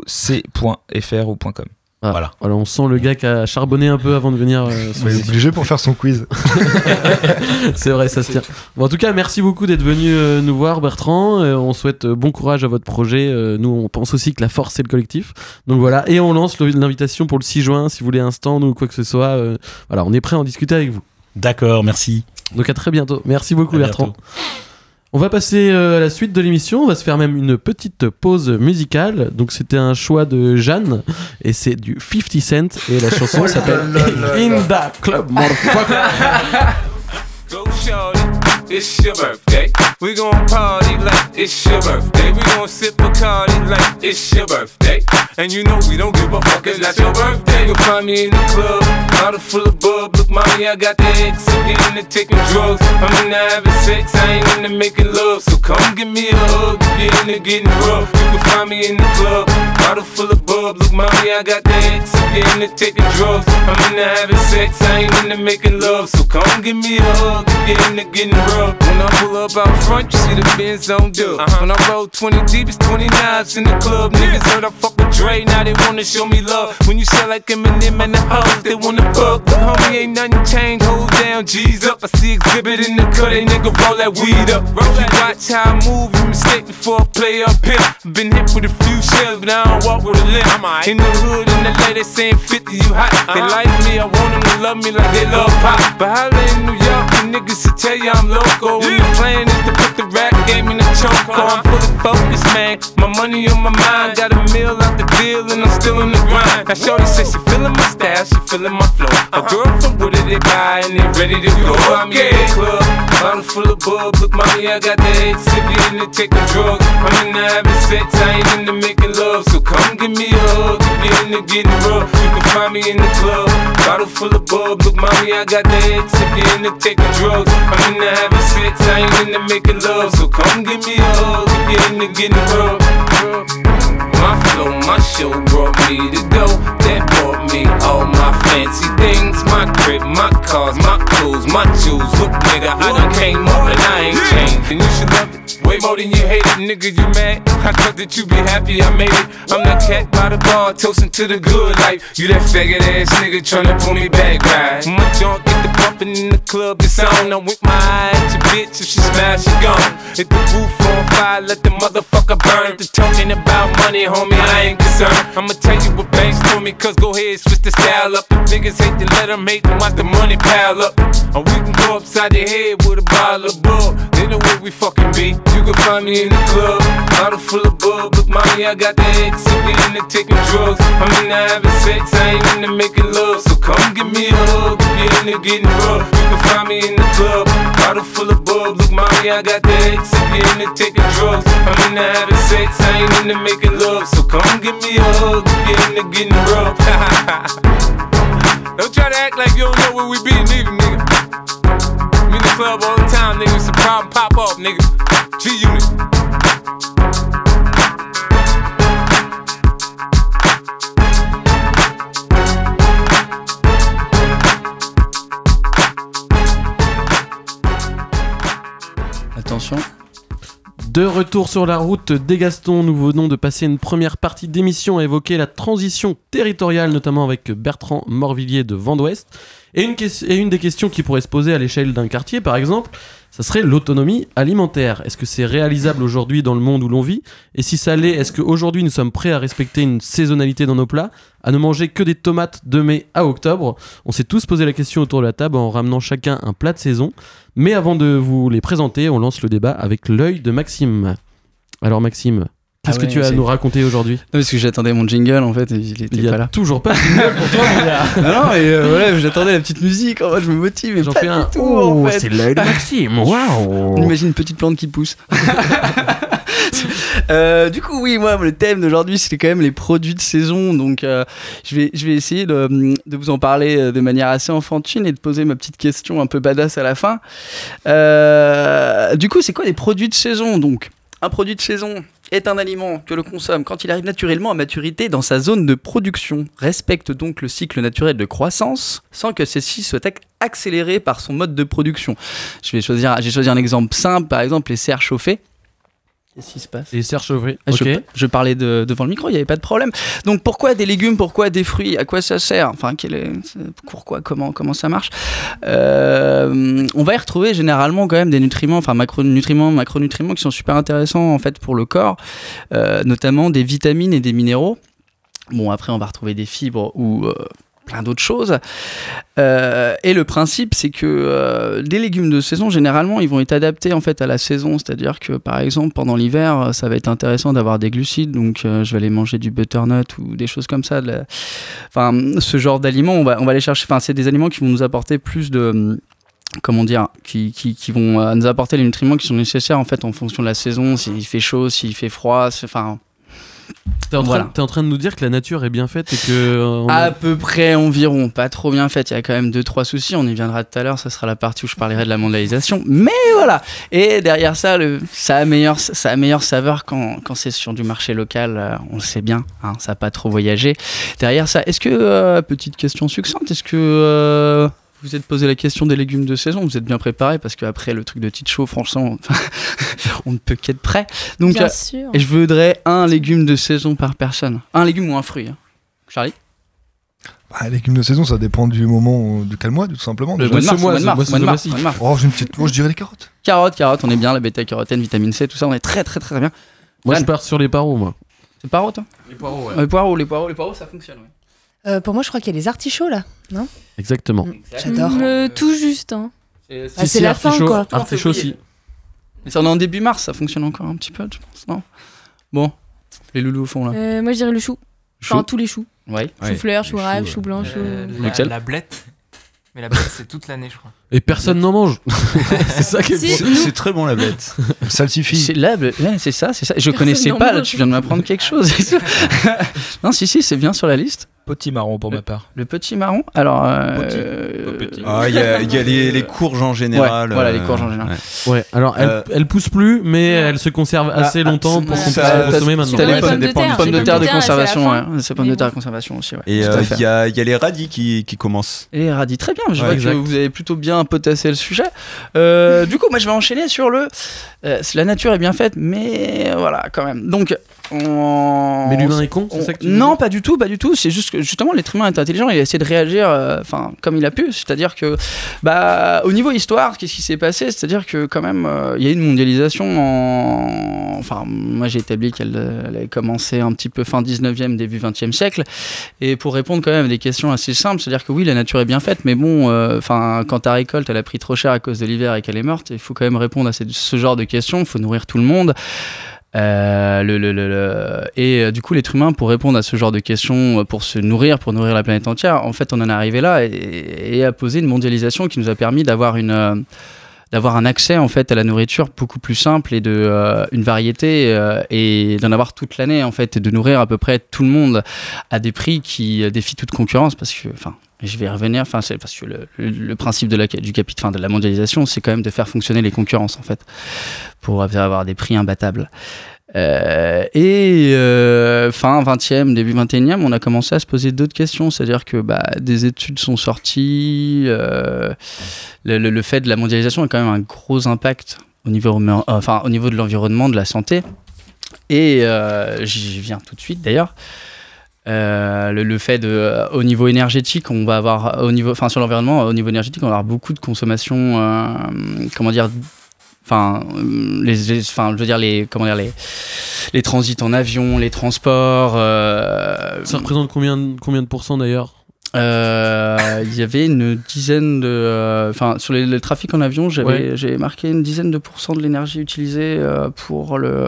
ou .com. ah, Voilà. Voilà, on sent le gars qui a charbonné un peu avant de venir. euh, les- obligé pour faire son quiz. C'est vrai, ça se tient. Bon, en tout cas, merci beaucoup d'être venu euh, nous voir, Bertrand. Euh, on souhaite euh, bon courage à votre projet. Euh, nous, on pense aussi que la force, c'est le collectif. Donc voilà, et on lance l'invitation pour le 6 juin, si vous voulez un stand ou quoi que ce soit. euh, voilà, on est prêt à en discuter avec vous. D'accord, merci. Donc à très bientôt. Merci beaucoup À Bertrand. bientôt. On va passer euh, à la suite de l'émission. On va se faire même une petite pause musicale. Donc c'était un choix de Jeanne et c'est du 50 Cent et la chanson s'appelle In the Club Motherfucker. It's your birthday. We gon' party like it's your birthday. We gon' sip a party like it's your birthday. And you know we don't give a fuck, it's your birthday. You'll find me in the club, bottle full of bub. Look, mommy, I got the X, I'm into taking drugs. I'm into having sex, I ain't into making love. So come give me a hug, if you're into getting rough. You can find me in the club, bottle full of bub. Look, mommy, I got the X, I'm into taking drugs. I'm into having sex, I ain't into making love. So come give me a hug, if you're into getting rough. When I pull up out front, you see the Benz on dub. When I roll 20 deep, it's 20 knives in the club. Niggas heard I fuck with Dre, now they wanna show me love. When you sell like Eminem and the hoes, they wanna fuck. Look, homie, ain't nothing changed. Hold down, G's up. I see exhibit in the cut, they nigga roll that weed up. If you watch how I move, you mistake before I play up here. Been hit with a few shells, but I don't walk with a limp. In the hood, in the lady saying 50, you hot. They like me, I want them to love me like they love pop. But holla in New York, the niggas will tell you I'm loco. And the plan is to put the rap game in the choke. I'm fully focused, man. My money on my mind, got a meal out the deal, and I'm still in the grind. Now, Shorty says she feeling my style, she feeling my flow. A girl from Wooded, they buy, and they ready to go. I'm in the club, bottle full of bub. Look, mommy, I got the head sippy take taking drugs. I'm into having sex, I ain't into making love. So come give me a hug, if you're into getting rough. You can find me in the club, bottle full of bub. Look, mommy, I got the head sippy take taking drugs. I'm into having sex, I ain't into making love. So come give me a hug, if you're into getting rough. My flow, my show brought me to go. That brought me all my fancy things. My crib, my cars, my clothes, my jewels. Look, nigga, I done came up and I ain't changed. And you should love it. Way more than you hate it, nigga, you mad? I thought that you be happy I made it. I'm that cat by the bar, toasting to the good life. You that faggot ass nigga tryna pull me back, right? My junk get the pumping in the club, it's on. I'm with my eye at your bitch, if she smash, she gone. Hit the roof on fire, let the motherfucker burn. The talking about money, homie, I ain't concerned. I'ma tell you what banks told me, cause go ahead, switch the style up. The niggas hate to let them hate them, watch the money pile up. Or we can go upside the head with a bottle of bug. Then the way we fucking be. You can find me in the club, bottle full of bug. Look, mommy, I got the X, if you into taking drugs. I'm into having sex, I ain't into making love. So come give me a hug, if you into getting rough. You can find me in the club, bottle full of bug. Look, mommy, I got the X, if you into taking drugs. I'm into having sex, I ain't into making love. So come give me a hug, you into getting rough. Don't try to act like you don't know where we be, neither, nigga. We in the club all the time, nigga. Some problem pop off, nigga. G Unit. De retour sur la route des Gastons, nous venons de passer une première partie d'émission à évoquer la transition territoriale, notamment avec Bertrand Morvillier de Vent d'Ouest. Et une, ques- et une des questions qui pourrait se poser à l'échelle d'un quartier, par exemple, ça serait l'autonomie alimentaire. Est-ce que c'est réalisable aujourd'hui dans le monde où l'on vit? Et si ça l'est, est-ce qu'aujourd'hui nous sommes prêts à respecter une saisonnalité dans nos plats, à ne manger que des tomates de mai à octobre? On s'est tous posé la question autour de la table en ramenant chacun un plat de saison. Mais avant de vous les présenter, on lance le débat avec l'œil de Maxime. Alors Maxime, qu'est-ce Ah que tu as à c'est- nous raconter aujourd'hui Non, parce que j'attendais mon jingle en fait, et il était Il y pas a là. toujours pas de jingle pour toi, mon gars. non, non, et euh, voilà, j'attendais la petite musique, en mode je me motive, J'en fais un. tout, Oh, en fait. c'est l'œil de Maxime. Waouh. Imagine une petite plante qui pousse. Euh, du coup, oui, moi, le thème d'aujourd'hui, c'était quand même les produits de saison. Donc, euh, je, vais, je vais essayer de, de vous en parler euh, de manière assez enfantine et de poser ma petite question un peu badass à la fin. Euh, du coup, c'est quoi les produits de saison? Donc, un produit de saison est un aliment que l'on consomme quand il arrive naturellement à maturité dans sa zone de production, respecte donc le cycle naturel de croissance sans que celle-ci soit ac- accélérée par son mode de production. Je vais choisir, j'ai choisi un exemple simple, par exemple les serres chauffées. Qu'est-ce qui se passe Et serre chauffée. je, Ok. je parlais de- devant le micro, il n'y avait pas de problème. Donc pourquoi des légumes, pourquoi des fruits, à quoi ça sert? Enfin, quel est, pourquoi, comment, comment ça marche? Euh, On va y retrouver généralement quand même des nutriments, enfin macronutriments, macronutriments qui sont super intéressants en fait pour le corps, euh, notamment des vitamines et des minéraux. Bon après on va retrouver des fibres ou euh, plein d'autres choses. Euh, et le principe, c'est que euh, des légumes de saison, généralement, ils vont être adaptés en fait à la saison. C'est-à-dire que, par exemple, pendant l'hiver, ça va être intéressant d'avoir des glucides. Donc, euh, je vais aller manger du butternut ou des choses comme ça. Enfin, ce genre d'aliments, on va, on va aller chercher. Enfin, c'est des aliments qui vont nous apporter plus de comment dire, qui, qui, vont nous apporter les nutriments qui sont nécessaires en fait en fonction de la saison, s'il fait chaud, s'il fait froid, enfin T'es en, Voilà. en train de nous dire que la nature est bien faite et que. euh, on à a- peu près environ, pas trop bien fait. Il y a quand même deux trois soucis. On y viendra tout à l'heure. Ça sera la partie où je parlerai de la mondialisation. Mais voilà. Et derrière ça, le, ça ça améliore saveur quand, quand c'est sur du marché local. euh, on le sait bien. Hein, ça n'a pas trop voyagé. Derrière ça, est-ce que euh, petite question succincte, est-ce que euh, vous êtes posé la question des légumes de saison Vous êtes bien préparé parce qu'après le truc de Tite Show, franchement, on ne peut qu'être prêt. Donc, Bien euh, sûr. et je voudrais un légume de saison par personne. Un légume ou un fruit. hein. Charlie Bah, légumes de saison, ça dépend du moment, euh, de quel mois, tout simplement. Le. Mois de mars, mois de mars. Oh, j'ai une petite. oh, je dirais les carottes. Carottes, carottes, on est bien, la bêta-carotène, vitamine C, tout ça, on est très très très bien. Moi, je pars sur les paros, moi. C'est paro, toi Les poireaux, Les poireaux, les poireaux, les poireaux, ça fonctionne. ouais. Euh, pour moi, je crois qu'il y a les artichauts là. Exactement. J'adore. Le tout juste. Hein. C'est- Ah, la fin, quoi. Artichaut aussi. Mais c'est en début mars, ça fonctionne encore un petit peu, je pense, non? Bon, les loulous au fond là. Euh, moi, je dirais le chou. Enfin, tous les choux. Ouais. Ouais. Chou-fleur, chou rave, chou, chou blanc, chou. Euh, la, la blette. Mais la blette, c'est toute l'année, je crois. Et personne n'en mange. c'est ça qui est Si. beau. C'est très bon la bête. Salsifis. C'est là, c'est ça, c'est ça. Je Personne connaissais pas, là, tu viens de m'apprendre quelque chose. non, si, si, c'est bien sur la liste. Petit marron pour ma part. Le petit marron, alors. euh, Petit. euh. Ah, il y a, il y a les, les courges en général. voilà, les euh, courges en général. ouais. Ouais, alors elle, Euh, elle pousse plus, mais elle se conserve assez ah, longtemps pour qu'on puisse la t'as- consommer t'as maintenant. les Ouais, pommes de terre. pommes de Les terre de pommes de terre, c'est la conservation, ouais. C'est pommes de terre bon. de conservation aussi, ouais. Et il y, a, les radis qui, commencent. Et radis, très bien. Je vois que vous avez plutôt bien potassé le sujet. Euh, du coup, moi, je vais enchaîner sur le. euh, la nature est bien faite, mais voilà, quand même. Donc, on... Mais l'humain est con, c'est on- ça que tu veux Non, pas du tout, pas du tout. C'est juste que justement, l'être humain est intelligent. Il a essayé de réagir, euh, enfin, comme il a pu. C'est-à-dire que, bah, au niveau histoire, qu'est-ce qui s'est passé? C'est-à-dire que quand même, euh, il y a eu une mondialisation en. Enfin, moi, j'ai établi qu'elle elle avait commencé un petit peu fin 19e, début 20e siècle. Et pour répondre quand même à des questions assez simples, c'est-à-dire que oui, la nature est bien faite, mais bon, euh, enfin, quand ta récolte, elle a pris trop cher à cause de l'hiver et qu'elle est morte, il faut quand même répondre à ce genre de questions. Il faut nourrir tout le monde. Euh, le, le- le- Et euh, du coup, l'être humain, pour répondre à ce genre de questions, euh, pour se nourrir, pour nourrir la planète entière, en fait, on en est arrivé là et, a posé une mondialisation qui nous a permis d'avoir une d'avoir un accès en fait à la nourriture beaucoup plus simple et de une variété et d'en avoir toute l'année en fait et de nourrir à peu près tout le monde à des prix qui défient toute concurrence parce que enfin je vais revenir enfin parce que le, principe de la du capit de la mondialisation c'est quand même de faire fonctionner les concurrences en fait pour avoir des prix imbattables euh, et euh, fin 20e, début 21e, on a commencé à se poser d'autres questions. C'est-à-dire que bah, des études sont sorties. euh, le, le- fait de la mondialisation a quand même un gros impact au niveau, enfin, au niveau de l'environnement, de la santé. Et euh, j'y viens tout de suite d'ailleurs. Euh, le, le fait de, euh, au niveau énergétique, on va avoir, au niveau, enfin sur l'environnement, au niveau énergétique, on va avoir beaucoup de consommation, euh, comment dire, enfin, les, enfin, je veux dire les, comment dire les, les transits en avion, les transports. Ça représente combien, de- combien de pourcents d'ailleurs? Il y avait une dizaine de. Enfin, sur les- le trafic en avion, j'avais Ouais. j'ai marqué une dizaine de pourcents de l'énergie utilisée pour le.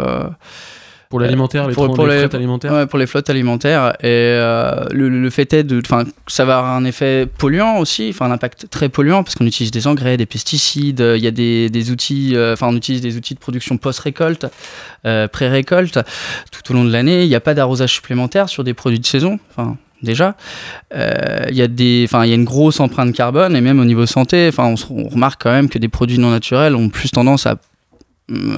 Euh, Pour l'alimentaire, les, pour, tran- pour les frettes alimentaires ouais, pour les flottes alimentaires. Et euh, le, le fait est de. Enfin, ça va avoir un effet polluant aussi, enfin, un impact très polluant parce qu'on utilise des engrais, des pesticides, il y a des, des outils. euh, Enfin, on utilise des outils de production post-récolte, euh, pré-récolte tout au long de l'année. Il n'y a pas d'arrosage supplémentaire sur des produits de saison. Enfin, déjà. Euh, Il y a des, y a une grosse empreinte carbone et même au niveau santé, on, se- on remarque quand même que des produits non naturels ont plus tendance à,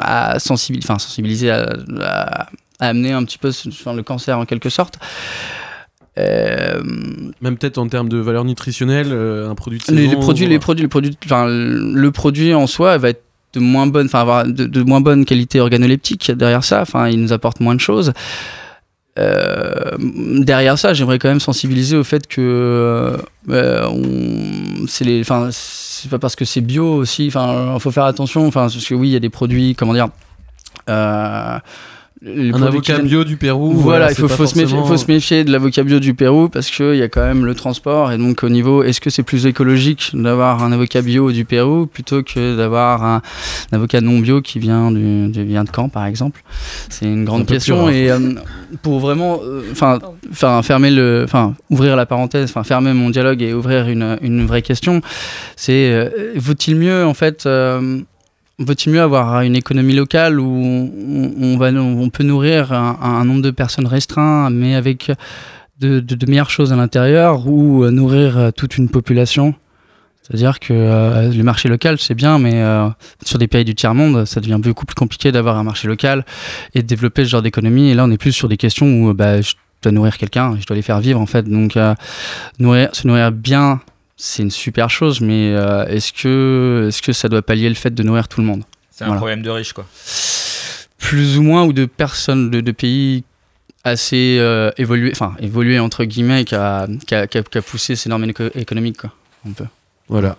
à sensibiliser, enfin, sensibiliser à, à- à amener un petit peu enfin, le cancer en quelque sorte. Euh, Même peut-être en termes de valeur nutritionnelle, euh, un produit de saison. les, les produits, voilà. les produits, le produit, enfin, le produit en soi va être de moins bonne, enfin avoir de, de moins bonne qualité organoleptique derrière ça. Enfin, il nous apporte moins de choses. Euh, derrière ça, j'aimerais quand même sensibiliser au fait que euh, on- c'est c'est pas parce que c'est bio aussi. Enfin, il faut faire attention. Parce que oui, il y a des produits, comment dire. euh, Un avocat viennent- bio du Pérou, Voilà, il faut, se méfier, forcément- faut se méfier de l'avocat bio du Pérou parce qu'il y a quand même le transport. Et donc, au niveau, est-ce que c'est plus écologique d'avoir un avocat bio du Pérou plutôt que d'avoir un, un avocat non bio qui vient, du, du- vient de Caen, par exemple? C'est une Un grande question. Et euh, pour vraiment euh, enfin fermer le, enfin ouvrir la parenthèse, enfin fermer mon dialogue et ouvrir une, une vraie question, c'est euh, vaut-il mieux en fait euh, Vaut-il mieux avoir une économie locale où on, peut nourrir un, nombre de personnes restreint, mais avec de, meilleures choses à l'intérieur, ou nourrir toute une population? C'est-à-dire que euh, le marché local, c'est bien, mais euh, sur des pays du tiers-monde, ça devient beaucoup plus compliqué d'avoir un marché local et de développer ce genre d'économie. Et là, on est plus sur des questions où bah, je dois nourrir quelqu'un, je dois les faire vivre en fait. Donc, euh, se nourrir bien, c'est une super chose, mais euh, est-ce que, est que ça doit pallier le fait de nourrir tout le monde? C'est un Voilà. problème de riche, quoi. Plus ou moins, ou de personnes, de, de pays assez euh, évolués, enfin évolués entre guillemets, qui a, qui a- qui a- qui a poussé ces normes éco- économiques, quoi. Un peu. Voilà.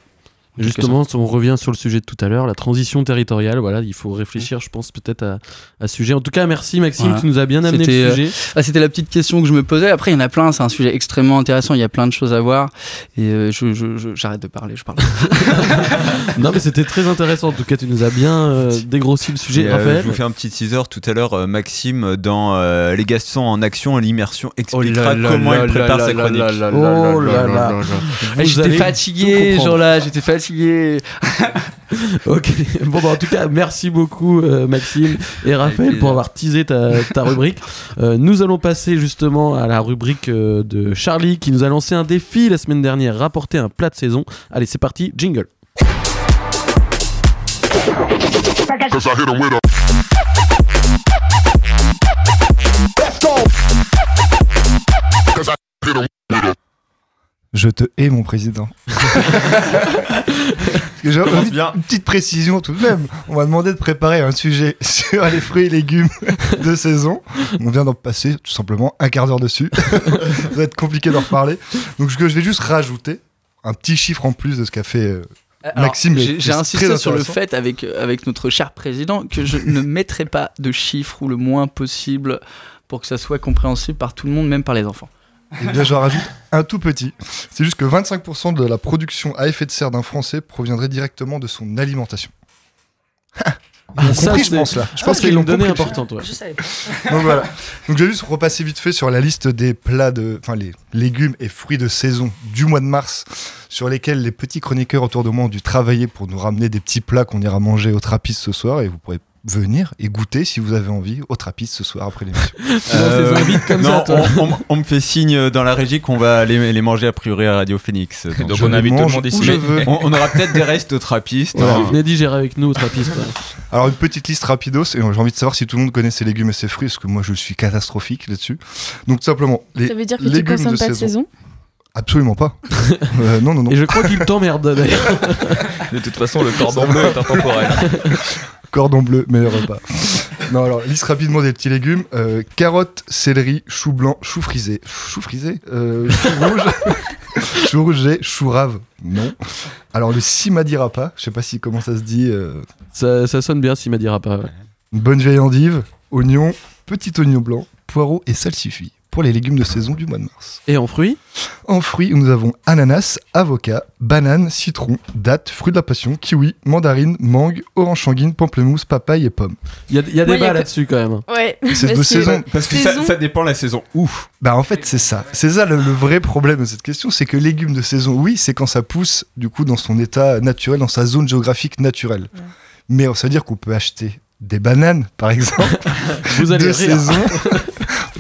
Justement, on revient sur le sujet de tout à l'heure, la transition territoriale. Voilà, il faut réfléchir, je pense, peut-être à, à ce sujet. En tout cas, merci Maxime, Voilà. tu nous as bien amené C'était, le euh, sujet. ah, C'était la petite question que je me posais. Après, il y en a plein. C'est un sujet extrêmement intéressant. Il y a plein de choses à voir. Et euh, je- je- je- j'arrête de parler. Je parle. non, mais c'était très intéressant. En tout cas, tu nous as bien euh, dégrossi le sujet. Et, euh, Raphaël je vous fais un petit teaser tout à l'heure. euh, Maxime, dans euh, Les Gastons en action et l'immersion, expliquera là comment là il prépare là sa là chronique. là là Oh là là. J'étais fatigué, genre là. J'étais fatigué. Ok, bon bah en tout cas merci beaucoup euh, Maxime et Raphaël pour avoir teasé ta, ta rubrique. Euh, nous allons passer justement à la rubrique euh, de Charlie qui nous a lancé un défi la semaine dernière, rapporter un plat de saison. Allez c'est parti, jingle. Je te hais, mon président. J'ai envie- bien. Une petite précision tout de même. On m'a demandé de préparer un sujet sur les fruits et légumes de saison. On vient d'en passer tout simplement un quart d'heure dessus. Ça va être compliqué d'en reparler. Donc, ce que je vais juste rajouter, un petit chiffre en plus de ce qu'a fait euh, Alors, Maxime. j'ai- insisté sur le fait avec, euh, avec notre cher président que je ne mettrai pas de chiffres ou le moins possible pour que ça soit compréhensible par tout le monde, même par les enfants. Eh bien, je rajoute un tout petit. C'est juste que 25% de la production à effet de serre d'un Français proviendrait directement de son alimentation. Ils l'ont Ça, compris, je c'est- pense là. Je ça, pense c'est qu'ils l'ont donnée compris. importante, ouais. Je savais. Donc voilà. Donc je vais juste repasser vite fait sur la liste des plats de, enfin les légumes et fruits de saison du mois de mars, sur lesquels les petits chroniqueurs autour de moi ont dû travailler pour nous ramener des petits plats qu'on ira manger au trappiste ce soir et vous pourrez venir et goûter si vous avez envie au trappiste ce soir après l'émission. Euh, on, on- on me fait signe dans la régie qu'on va aller les manger a priori à Radio Phoenix. Donc je on invite tout le monde où ici. je Mais- veux. On, on aura peut-être des restes au trappiste. Voilà, hein. venez digérer avec nous au trappiste. Alors une petite liste rapidos et j'ai envie de savoir si tout le monde connaît ses légumes et ses fruits parce que moi je suis catastrophique là-dessus. Donc tout simplement les Ça veut dire que tu légumes consommes de pas de saison. saison? Absolument pas. Euh, non non non. Et je crois qu'il t'emmerde d'ailleurs. De toute façon, le cordon bleu est intemporel. Cordon bleu, meilleur repas. non, alors, liste rapidement des petits légumes. Euh, carottes, céleri, chou blanc, chou frisé. Chou frisé euh, Chou rouge Chou rouge, j'ai chou rave. Non. Alors, le simadirapa, je sais pas si comment ça se dit. euh, Ça, ça sonne bien s'il m'a dira pas. ouais. une bonne vieille endive, oignon, petit oignon blanc, poireau et salsifis pour les légumes de saison du mois de mars. Et en fruits? En fruits, nous avons ananas, avocat, banane, citron, date, fruits de la passion, kiwi, mandarine, mangue, orange sanguine, pamplemousse, papaye et pomme. Il y a, y a débat là-dessus quand même. Ouais. C'est de saison. Parce que Saison. ça, ça dépend la saison. Ouf. Bah en fait c'est ça. C'est ça le, le vrai problème de cette question, c'est que légumes de saison, oui, c'est quand ça pousse du coup dans son état naturel, dans sa zone géographique naturelle. Mais ça veut dire qu'on peut acheter des bananes, par exemple, Vous allez de rire. saison.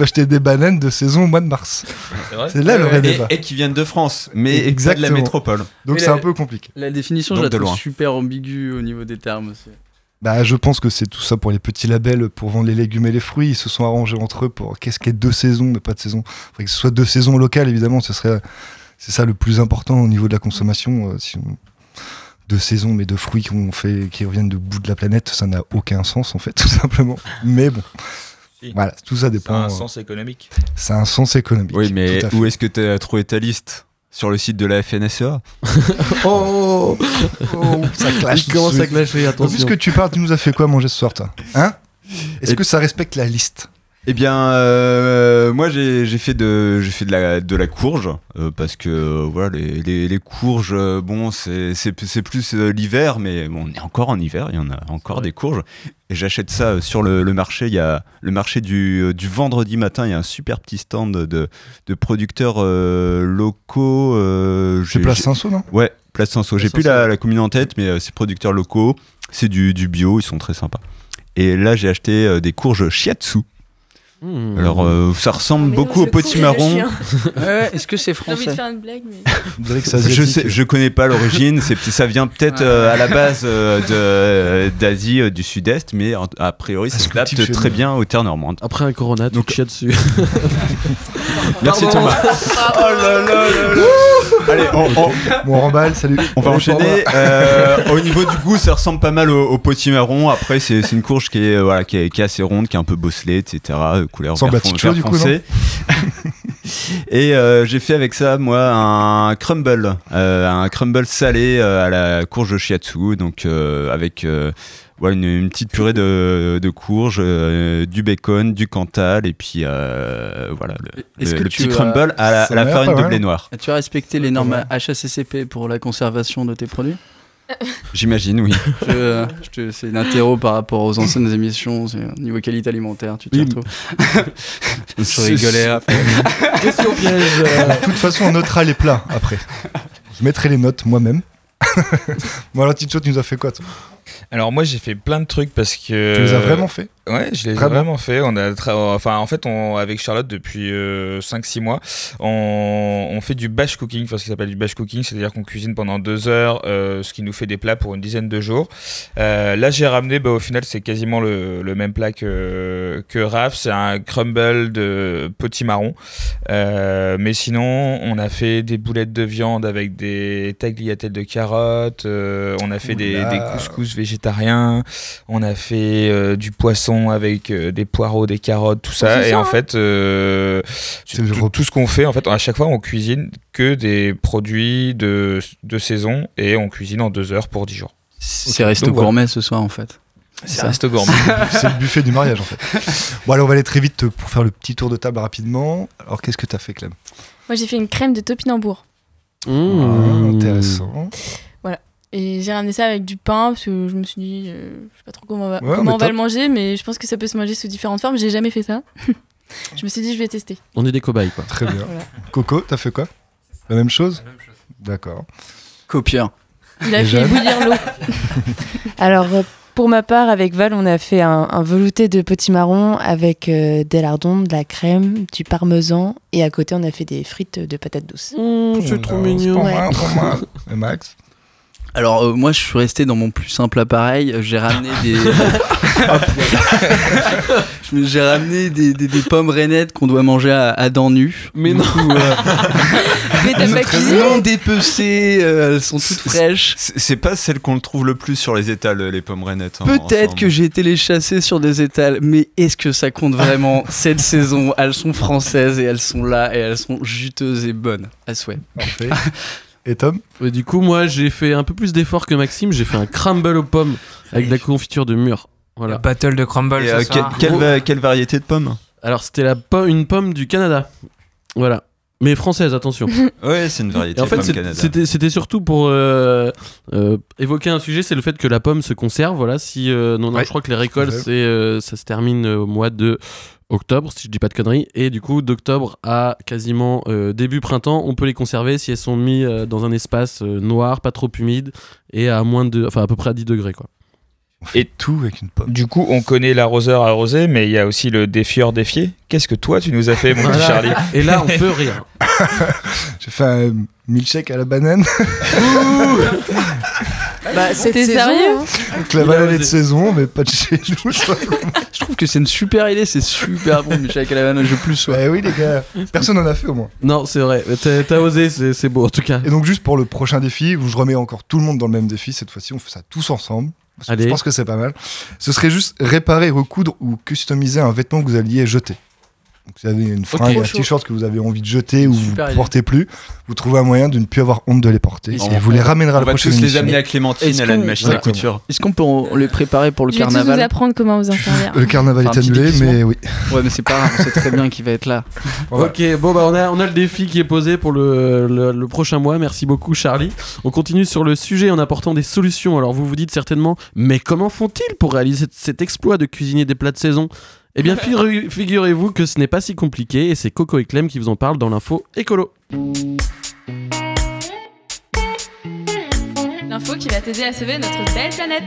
peut acheter des bananes de saison au mois de mars. C'est là le vrai et, débat. et qui viennent de France, mais pas de la Exactement. métropole. Donc c'est un peu compliqué. La définition, Donc je la trouve loin. super ambiguë au niveau des termes aussi. Bah je pense que c'est tout ça pour les petits labels pour vendre les légumes et les fruits. Ils se sont arrangés entre eux pour qu'est-ce qu'est deux saisons mais pas de saison. Faudrait que ce soit deux saisons locales évidemment. Ce serait c'est ça le plus important au niveau de la consommation. euh, si on- Deux saisons mais de fruits qu'on fait qui reviennent de bout de la planète, ça n'a aucun sens en fait tout simplement. Mais bon. Si. Voilà, tout ça Ça dépend. a un euh, sens économique. Ça a un sens économique. Oui, mais tout à fait. où est-ce que tu as trouvé ta liste? Sur le site de la FNSEA Oh, oh, ça clash. Il commence à clasher, attention. Puisque tu parles, tu nous as fait quoi manger ce soir, toi? Hein? Est-ce Et- que ça respecte la liste? Eh bien, euh, moi j'ai fait de j'ai fait de la de la courge euh, parce que euh, voilà les, les, les courges bon c'est plus l'hiver mais bon, on est encore en hiver il y en a encore des courges et j'achète ça sur le, le marché il y a le marché du, du vendredi matin il y a un super petit stand de de producteurs euh, locaux C'est Place Cinsault, non Ouais, Place Cinsault. J'ai plus la, la commune en tête, mais c'est producteurs locaux. C'est du, du bio, ils sont très sympas. Et là, j'ai acheté des courges shiatsu. Mmh. Alors, euh, ça ressemble Mais beaucoup au petit marron. Ouais, Est-ce que c'est J'ai envie de français faire une blague, mais. Je sais, je connais pas l'origine. Ça vient peut-être euh, à la base euh, d'Asie euh, du Sud-Est, mais en- a priori, ça Ah, s'adapte très bien aux terres normandes. Après un Corona, tu Donc- chies dessus. Merci Pardon. Thomas. Oh là là là là. Allez, on, on- Bon, on remballe, salut. On va enchaîner. Euh, au niveau du goût, ça ressemble pas mal au, au potimarron. Après, c'est une courge qui est, voilà, qui, est, qui est assez ronde, qui est un peu bosselée, etc. Couleur Ressemble vert, du coup, foncé. Et euh, j'ai fait avec ça, moi, un crumble. euh, un crumble salé euh, à la courge shiatsu. Donc, euh, avec. euh, ouais, une, une petite purée de, de courge, euh, du bacon, du cantal et puis euh, voilà le, Est-ce le- que le tu petit as- crumble à la, à farine de blé noir. Tu as respecté les normes. HACCP pour la conservation de tes produits? J'imagine, oui. Je- je te- C'est une interro par rapport aux anciennes émissions, niveau qualité alimentaire, tu t'y Oui. retrouves. je rigolais après. Question piège. De toute façon, on notera les plats après. Je mettrai les notes moi-même. bon, alors, Ticho, tu nous as fait quoi toi? Alors moi j'ai fait plein de trucs parce que... Tu les as vraiment fait? Ouais, je les ai Vraiment fait. On a tra- enfin, en fait, on, avec Charlotte depuis 5-6 mois, on, on fait du batch cooking, enfin ce qui s'appelle du batch cooking, c'est-à-dire qu'on cuisine pendant deux heures, euh, ce qui nous fait des plats pour une dizaine de jours. Euh, là, j'ai ramené, bah, au final, c'est quasiment le, le même plat que, que Raph, c'est un crumble de potimarron. Euh, mais sinon, on a fait des boulettes de viande avec des tagliatelles de carottes, euh, on a fait des, couscous végétariens, on a fait euh, du poisson avec euh, des poireaux, des carottes, tout ça. c'est Et ça, en hein. fait, euh, C'est le tout, ce qu'on fait, en fait, à chaque fois, on cuisine que des produits de, de saison et on cuisine en deux heures pour 10 jours. C'est resto Donc, voilà. gourmet ce soir en fait. Ça reste gourmet. C'est le buffet du mariage en fait. Bon, allez, on va aller très vite pour faire le petit tour de table rapidement. Alors, qu'est-ce que t'as fait, Clem? Moi, j'ai fait une crème de topinambour. Ah. Intéressant. Et j'ai ramené ça avec du pain parce que je me suis dit, euh, je sais pas trop comment on va, Ouais, comment mais on va top. le manger, mais je pense que ça peut se manger sous différentes formes. J'ai jamais fait ça. je me suis dit, je vais tester. On est des cobayes, quoi. Très bien. Voilà. Coco, t'as fait quoi? La même chose? D'accord. Copieur. Il a Et fait bouillir l'eau. Alors, euh, pour ma part, avec Val, on a fait un, un velouté de potimarron avec euh, des lardons, de la crème, du parmesan et à côté, on a fait des frites de patates douces. Mmh, c'est trop mignon. pour Ouais. moi, pour moi. Et Max? Alors euh, moi je suis resté dans mon plus simple appareil, j'ai ramené des j'ai ramené des, des- des pommes rainettes qu'on doit manger à, à dents nues. Mais non. coup, euh, Mais t'as pas cuisiné non dépecées, euh, elles sont toutes fraîches. C'est pas celle qu'on trouve le plus sur les étals, les pommes rainettes. hein, Peut-être que j'ai été les chasser sur des étals, mais est-ce que ça compte vraiment cette saison? Elles sont françaises et elles sont là et elles sont juteuses et bonnes à souhait. Parfait. Et Tom Et du coup, moi, j'ai fait un peu plus d'efforts que Maxime. J'ai fait un crumble aux pommes avec de la confiture de mur. Voilà. Battle de crumble Et, ce euh, soir. quelle, quelle va- quelle variété de pommes Alors, c'était la po- une pomme du Canada. Voilà. Mais française, attention. Ouais, c'est une variété Et en de fait, c'était surtout pour euh, euh, évoquer un sujet, c'est le fait que la pomme se conserve. Voilà, si euh, non, non, Ouais. je crois que les récoltes, c'est euh, ça se termine au mois de octobre, si je dis pas de conneries. Et du coup, d'octobre à quasiment euh, début printemps, on peut les conserver si elles sont mises euh, dans un espace euh, noir, pas trop humide et à moins de, enfin à peu près à 10 degrés quoi. On fait Et- tout avec une pomme. Du coup, on connaît l'arroseur arrosé, mais il y a aussi le défieur défié. Qu'est-ce que toi, tu nous as fait, mon petit. Charlie Et là, on peut rire. J'ai fait un milkshake à la banane. Bah, saison, sérieux hein. Donc la Il a banane est de saison, mais pas de chez nous. Je trouve que c'est une super idée, c'est super bon, Michel Calavano, je plus sois. ouais, oui, les gars. Personne n'en a fait au moins. Non, c'est vrai. T'as osé, c'est c'est beau en tout cas. Et donc, juste pour le prochain défi, où je remets encore tout le monde dans le même défi, cette fois-ci, on fait ça tous ensemble. Allez. Je pense que c'est pas mal. Ce serait juste réparer, recoudre ou customiser un vêtement que vous alliez jeter. Donc, si vous avez une fringue, Ok. un t-shirt que vous avez envie de jeter ou vous ne portez plus, vous trouvez un moyen de ne plus avoir honte de les porter. On- Et vous les ramènerez à On la va prochaine tous les amener à Clémentine, Est-ce elle a une qu'on- machine à couture. Est-ce qu'on peut les préparer pour le Je vais vous apprendre comment vous en servir. Le carnaval est annulé, mais oui. Ouais, mais c'est pas grave, on sait très bien qu'il va être là. Ok, bon bah on a, on a le défi qui est posé pour le, le- le prochain mois. Merci beaucoup Charlie. On continue sur le sujet en apportant des solutions. Alors vous vous dites certainement, mais comment font-ils pour réaliser cet exploit de cuisiner des plats de saison? Eh bien figu- figurez-vous que ce n'est pas si compliqué et c'est Coco et Clem qui vous en parlent dans l'info écolo. L'info qui va t'aider à sauver notre belle planète.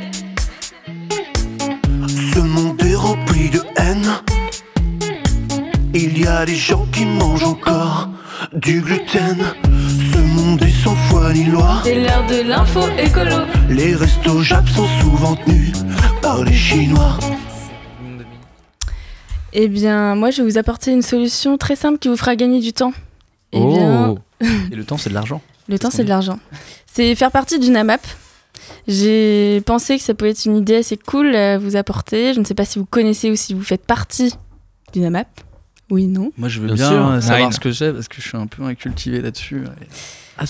Ce monde est rempli de haine. Il y a des gens qui mangent encore du gluten. Ce monde est sans foi ni loi. C'est l'heure de l'info écolo. Les restos Jap sont souvent tenus par les Chinois. Eh bien, moi, je vais vous apporter une solution très simple qui vous fera gagner du temps. Eh bien, Oh. Et le temps, c'est de l'argent. le temps, c'est de l'argent. C'est faire partie d'une AMAP. J'ai pensé que ça pouvait être une idée assez cool à vous apporter. Je ne sais pas si vous connaissez ou si vous faites partie d'une AMAP. Oui, non. Moi, je veux Bien bien, sûr. euh, savoir Nine. ce que c'est parce que je suis un peu incultivé là-dessus.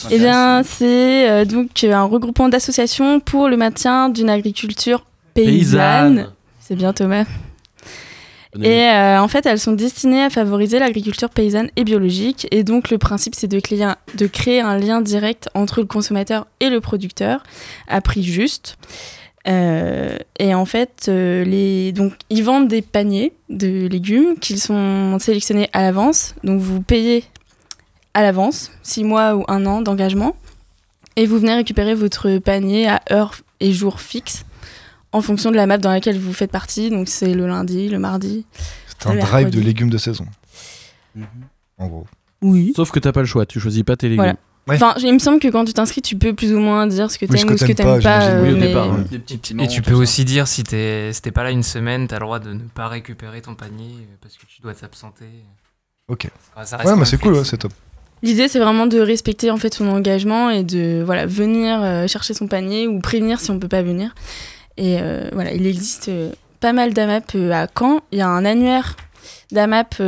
Eh bien, c'est euh, donc un regroupement d'associations pour le maintien d'une agriculture paysanne. C'est bien, Thomas. Et euh, en fait, elles sont destinées à favoriser l'agriculture paysanne et biologique. Et donc, le principe, c'est de, créer un- lien direct entre le consommateur et le producteur à prix juste. Euh, et en fait, euh, donc, ils vendent des paniers de légumes qu'ils sont sélectionnés à l'avance. Donc, vous payez à l'avance, six mois ou un an d'engagement. Et vous venez récupérer votre panier à heure et jour fixe en fonction de la map dans laquelle vous faites partie. Donc, c'est le lundi, le mardi. C'est un drive de légumes de saison. Mhm. En gros. Oui. Sauf que t'as pas le choix, tu choisis pas tes légumes. Voilà. Ouais. Enfin, il me semble que quand tu t'inscris, tu peux plus ou moins dire ce que Oui, t'aimes que ou ce que t'aimes pas, pas. euh, Oui, au mais- départ, ouais. Des petits Et tu peux ça. aussi dire si t'es si t'es pas là une semaine, t'as le droit de ne pas récupérer ton panier euh, parce que tu dois t'absenter. Ok. Ça- ça reste Ouais, mais c'est cool, ouais, c'est top. L'idée, c'est vraiment de respecter en fait son engagement et de voilà venir euh, chercher son panier ou prévenir si on peut pas venir. Et euh, voilà, il existe euh, pas mal d'AMAP euh, à Caen. Il y a un annuaire d'AMAP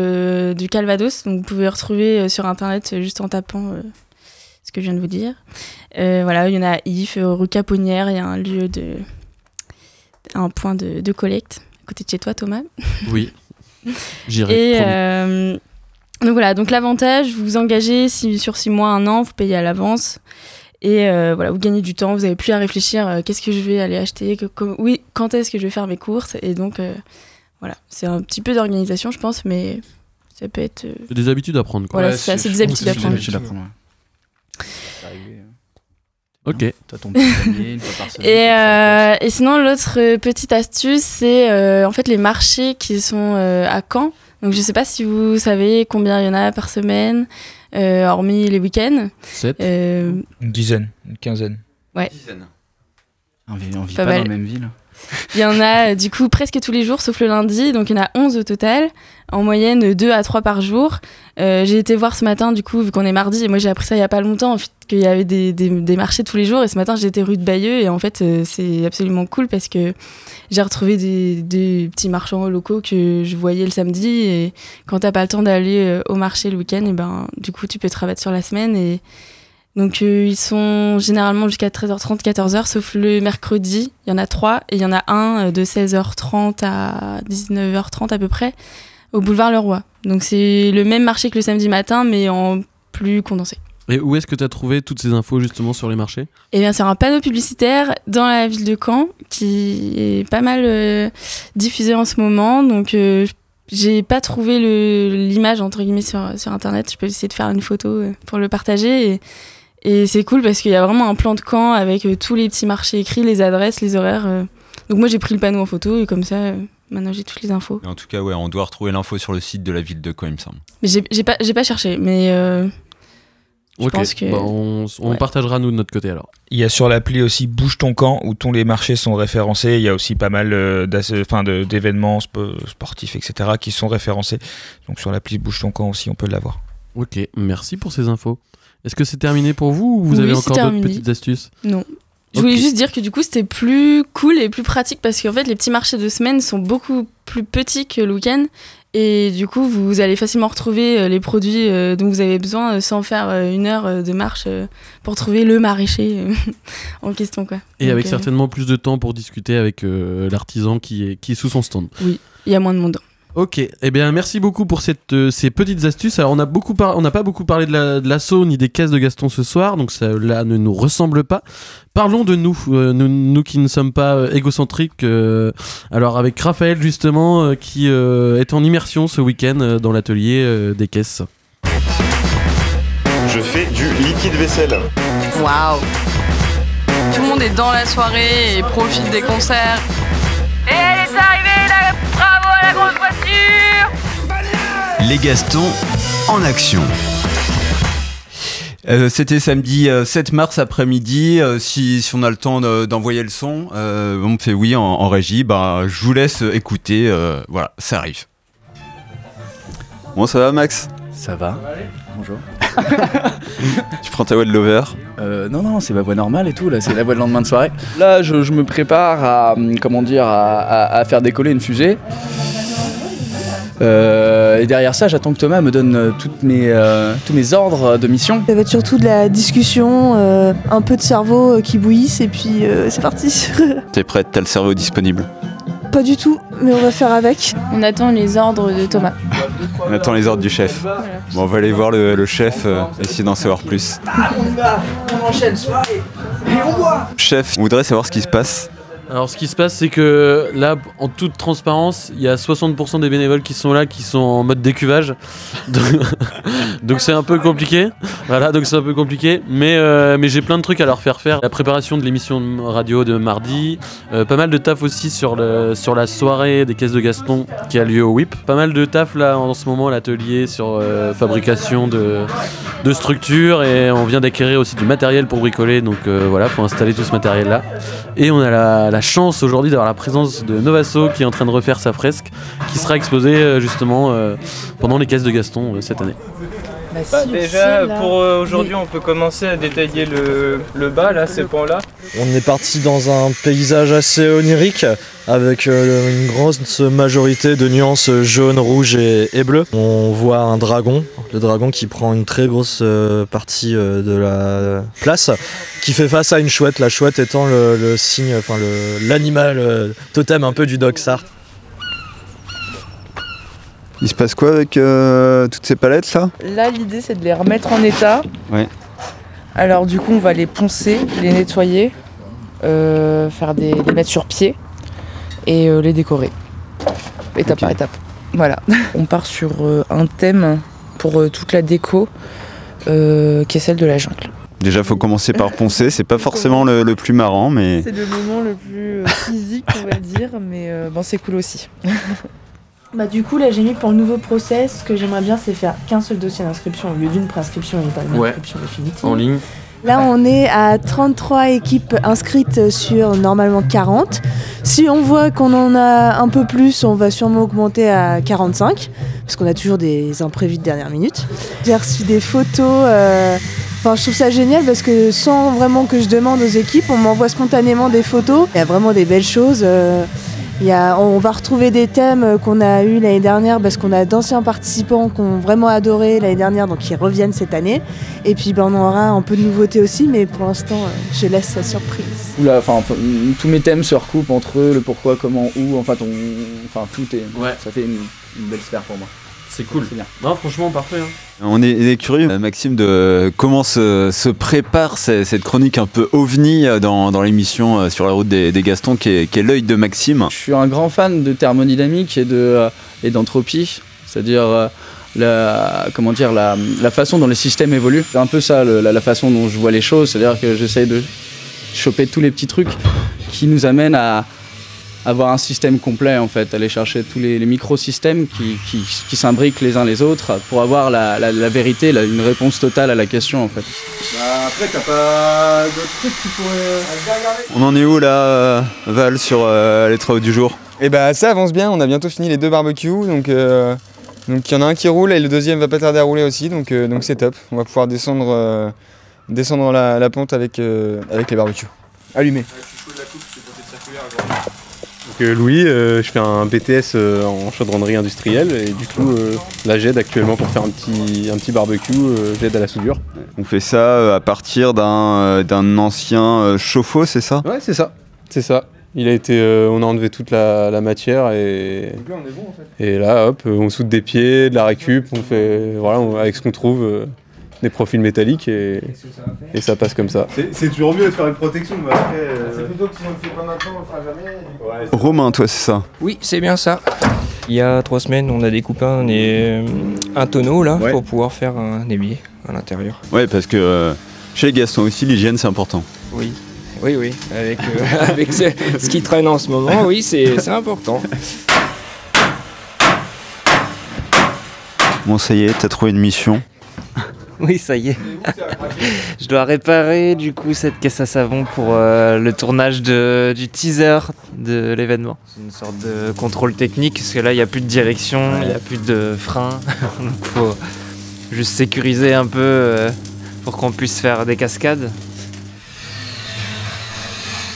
du Calvados, donc vous pouvez retrouver sur internet juste en tapant ce que je viens de vous dire. Euh, voilà, il y en a à If, rue Caponnière, il y a un lieu de un point de, de collecte à côté de chez toi, Thomas. Oui. J'irai. Et euh, donc voilà, donc l'avantage, vous vous engagez si, sur six mois, un an, vous payez à l'avance. Et euh, voilà, vous gagnez du temps, vous n'avez plus à réfléchir euh, qu'est-ce que je vais aller acheter, que- comme- oui, quand est-ce que je vais faire mes courses. Et donc euh, voilà, c'est un petit peu d'organisation, je pense, mais ça peut être. euh, C'est des habitudes à prendre quoi. Voilà, c'est ça, c'est des habitudes à Des prendre. habitudes à prendre, ouais. Euh, Ok. T'as ton petit panier une fois par semaine. Et, euh, et sinon, l'autre petite astuce, c'est euh, en fait les marchés qui sont euh, à Caen. Donc je sais pas si vous savez combien il y en a par semaine, hormis les week-ends. 7. Euh, Une dizaine, une quinzaine. ouais. On vit, on vit Pas pas, dans la même ville. Il y en a euh, du coup presque tous les jours, sauf le lundi. Donc il y en a 11 au total. En moyenne, 2 à 3 par jour. Euh, j'ai été voir ce matin, du coup, vu qu'on est mardi, et moi j'ai appris ça il y a pas longtemps, qu'il y avait des, des- marchés tous les jours. Et ce matin, été rue de Bayeux, et en fait, euh, c'est absolument cool parce que j'ai retrouvé des, des petits marchands locaux que je voyais le samedi. Et quand t'as pas le temps d'aller au marché le week-end, et ben, du coup, tu peux rabattre sur la semaine. Et donc, euh, ils sont généralement jusqu'à 13h30, 14h, sauf le mercredi. Il y en a trois. Et il y en a un euh, de 16h30 à 19h30 à peu près, au boulevard Leroy. Donc, c'est le même marché que le samedi matin, mais en plus condensé. Et où est-ce que tu as trouvé toutes ces infos justement sur les marchés? Eh bien, c'est un panneau publicitaire dans la ville de Caen qui est pas mal euh, diffusé en ce moment. Donc, euh, j'ai pas trouvé l'image entre guillemets sur, sur internet. Je peux essayer de faire une photo pour le partager. Et, et c'est cool parce qu'il y a vraiment un plan de Caen avec euh, tous les petits marchés écrits, les adresses, les horaires. euh. Donc, moi, j'ai pris le panneau en photo et comme ça, euh, maintenant j'ai toutes les infos. Mais en tout cas, ouais, on doit retrouver l'info sur le site de la ville de Caen, il me semble. Mais j'ai j'ai pas, j'ai pas cherché, mais euh, je Ok. pense que. Bah, on on Ouais. partagera nous de notre côté alors. Il y a sur l'appli aussi Bouge ton camp où tous les marchés sont référencés. Il y a aussi pas mal d'ass- enfin, de- d'événements spo- sportifs, etc. qui sont référencés. Donc sur l'appli Bouge ton camp aussi, on peut l'avoir. Ok, merci pour ces infos. Est-ce que c'est terminé pour vous ou vous Oui, avez encore d'autres petites astuces Non. Je voulais juste dire que du coup c'était plus cool et plus pratique parce qu'en fait les petits marchés de semaine sont beaucoup plus petits que le week-end Et du coup, vous allez facilement retrouver euh, les produits euh, dont vous avez besoin euh, sans faire une heure de marche pour trouver le maraîcher en question. Quoi. Et Donc, avec euh, certainement plus de temps pour discuter avec euh, l'artisan qui est, qui est sous son stand. Oui, il y a moins de monde. Ok, eh bien merci beaucoup pour cette, euh, ces petites astuces. Alors on a beaucoup par- on n'a pas beaucoup parlé de la- de l'assaut ni des caisses de Gaston ce soir, donc ça là ne nous ressemble pas. Parlons de nous, euh, nous, nous qui ne sommes pas euh, égocentriques. euh, alors avec Raphaël justement euh, qui euh, est en immersion ce week-end euh, dans l'atelier euh, des caisses. Je fais du liquide vaisselle. Waouh Tout le monde est dans la soirée et profite des concerts. Et elle est arrivée, Les Gastons en action. Euh, C'était samedi euh, 7 mars après-midi. Euh, si, si on a le temps de- d'envoyer le son, euh, on me fait oui en, en régie. Bah, je vous laisse écouter. euh, voilà, ça arrive. Bon, ça va, Max? Ça va. Bonjour. Tu prends ta voix de lover? Euh, non, non, c'est ma voix normale et tout, là, c'est la voix de lendemain de soirée. Là, je, je me prépare à, hum, comment dire, à, à- à faire décoller une fusée. Euh, et derrière ça, j'attends que Thomas me donne euh, toutes mes, euh, tous mes ordres de mission. Ça va être surtout de la discussion, euh, un peu de cerveau euh, qui bouillisse et puis euh, c'est parti. T'es prête T'as le cerveau disponible? Pas du tout, mais on va faire avec. On attend les ordres de Thomas. On attend les ordres du chef. Bon, on va aller voir le, le chef, euh, essayer d'en savoir plus. On y va, on enchaîne, soirée, et on boit Chef, on voudrait savoir ce qui se passe. Alors ce qui se passe c'est que là en toute transparence il y a 60% des bénévoles qui sont là qui sont en mode décuvage. Donc c'est un peu compliqué. Voilà donc c'est un peu compliqué. Mais, euh, mais j'ai plein de trucs à leur faire faire. La préparation de l'émission radio de mardi euh, pas mal de taf aussi sur, le, sur la soirée des caisses de Gaston qui a lieu au WIP pas mal de taf là en ce moment l'atelier sur euh, fabrication de, de structures. Et on vient d'acquérir aussi du matériel pour bricoler. Donc voilà faut installer tout ce matériel là et on a la, la chance aujourd'hui d'avoir la présence de Novaso qui est en train de refaire sa fresque qui sera exposée euh, justement euh, pendant les caisses de Gaston euh, cette année. Bah, déjà, pour euh, aujourd'hui, on peut commencer à détailler le, le bas, là, ces pans-là. On est parti dans un paysage assez onirique avec euh, une grosse majorité de nuances jaune, rouge et, et bleu. On voit un dragon, le dragon qui prend une très grosse euh, partie euh, de la place, qui fait face à une chouette, la chouette étant le, le signe, enfin le- l'animal euh, totem un peu du Dogsart. Il se passe quoi avec euh, toutes ces palettes là? Là, l'idée, c'est de les remettre en état. Ouais. Alors, du coup, on va les poncer, les nettoyer, euh, faire des, les mettre sur pied et euh, les décorer. Étape par étape. Voilà. on part sur un thème pour toute la déco qui est celle de la jungle. Déjà, faut commencer par poncer. C'est pas forcément le, le plus marrant, mais C'est le moment le plus physique, on va dire, mais bon, c'est cool aussi. Bah du coup là j'ai mis pour le nouveau process, ce que j'aimerais bien c'est faire qu'un seul dossier d'inscription au lieu d'une prescription et pas une Ouais. inscription définitive. En ligne. Là, on est à 33 équipes inscrites sur normalement 40. Si on voit qu'on en a un peu plus, on va sûrement augmenter à 45, parce qu'on a toujours des imprévus de dernière minute. J'ai reçu des photos. euh, Enfin, je trouve ça génial parce que sans vraiment que je demande aux équipes, on m'envoie spontanément des photos. Il y a vraiment des belles choses. euh, y a, on va retrouver des thèmes qu'on a eu l'année dernière parce qu'on a d'anciens participants qui ont vraiment adoré l'année dernière, donc ils reviennent cette année. Et puis ben, on aura un peu de nouveautés aussi, mais pour l'instant, euh, je laisse la surprise. Oula, enfin, enfin, tous mes thèmes se recoupent entre eux, le pourquoi, comment, où, enfin, tout est. Ça fait une, une belle sphère pour moi. C'est cool. Bien. Non, franchement, parfait. hein. on est, curieux, euh, Maxime, de comment se, se prépare ce- cette chronique un peu ovni euh, dans, dans l'émission euh, sur la route des, des Gastons, qui est, qui est l'œil de Maxime. Je suis un grand fan de thermodynamique et de et d'entropie, c'est-à-dire la comment dire la, la façon dont les systèmes évoluent. C'est un peu ça le- la, la façon dont je vois les choses, c'est-à-dire que j'essaye de choper tous les petits trucs qui nous amènent à avoir un système complet en fait, aller chercher tous les, les microsystèmes qui, qui, qui s'imbriquent les uns les autres pour avoir la, la, la vérité, la- une réponse totale à la question en fait. Bah, après t'as pas d'autres trucs qui pourraient... On en est où là, euh, Val, sur euh, les travaux du jour? Et bah ça avance bien, on a bientôt fini les deux barbecues, donc euh, donc il y en a un qui roule et le deuxième va pas tarder à rouler aussi, donc euh, donc c'est top. On va pouvoir descendre euh, descendre la, la pente avec euh, avec les barbecues. Allumé. Que Louis, euh, je fais un BTS euh, en chaudronnerie industrielle et du coup euh, là j'aide actuellement pour faire un petit, un petit barbecue, euh, j'aide à la soudure. On fait ça euh, à partir d'un euh, d'un ancien euh, chauffe-eau, c'est ça? Ouais c'est ça, c'est ça. Il a été, euh, on a enlevé toute la, la matière et, et là hop, on soude des pieds, de la récup, on fait voilà on- avec ce qu'on trouve euh, des profils métalliques et, et ça passe comme ça. C'est toujours mieux de faire une protection, mais après. C'est plutôt que si on le fait pas maintenant, on le fera jamais. Romain, toi, c'est ça Oui, c'est bien ça. Il y a trois semaines, on a découpé un, et- un tonneau là pour pouvoir faire un évier à l'intérieur. Ouais, parce que euh, chez Gaston aussi, l'hygiène c'est important. Oui, oui, oui. Avec, euh, avec ce, ce qui traîne en ce moment, oui, c'est c'est important. Bon, ça y est, t'as trouvé une mission. Oui, ça y est. je dois réparer du coup cette caisse à savon pour euh, le tournage de- du teaser de l'événement. C'est une sorte de contrôle technique parce que là il n'y a plus de direction, il n'y a plus de frein. Donc faut juste sécuriser un peu euh, pour qu'on puisse faire des cascades.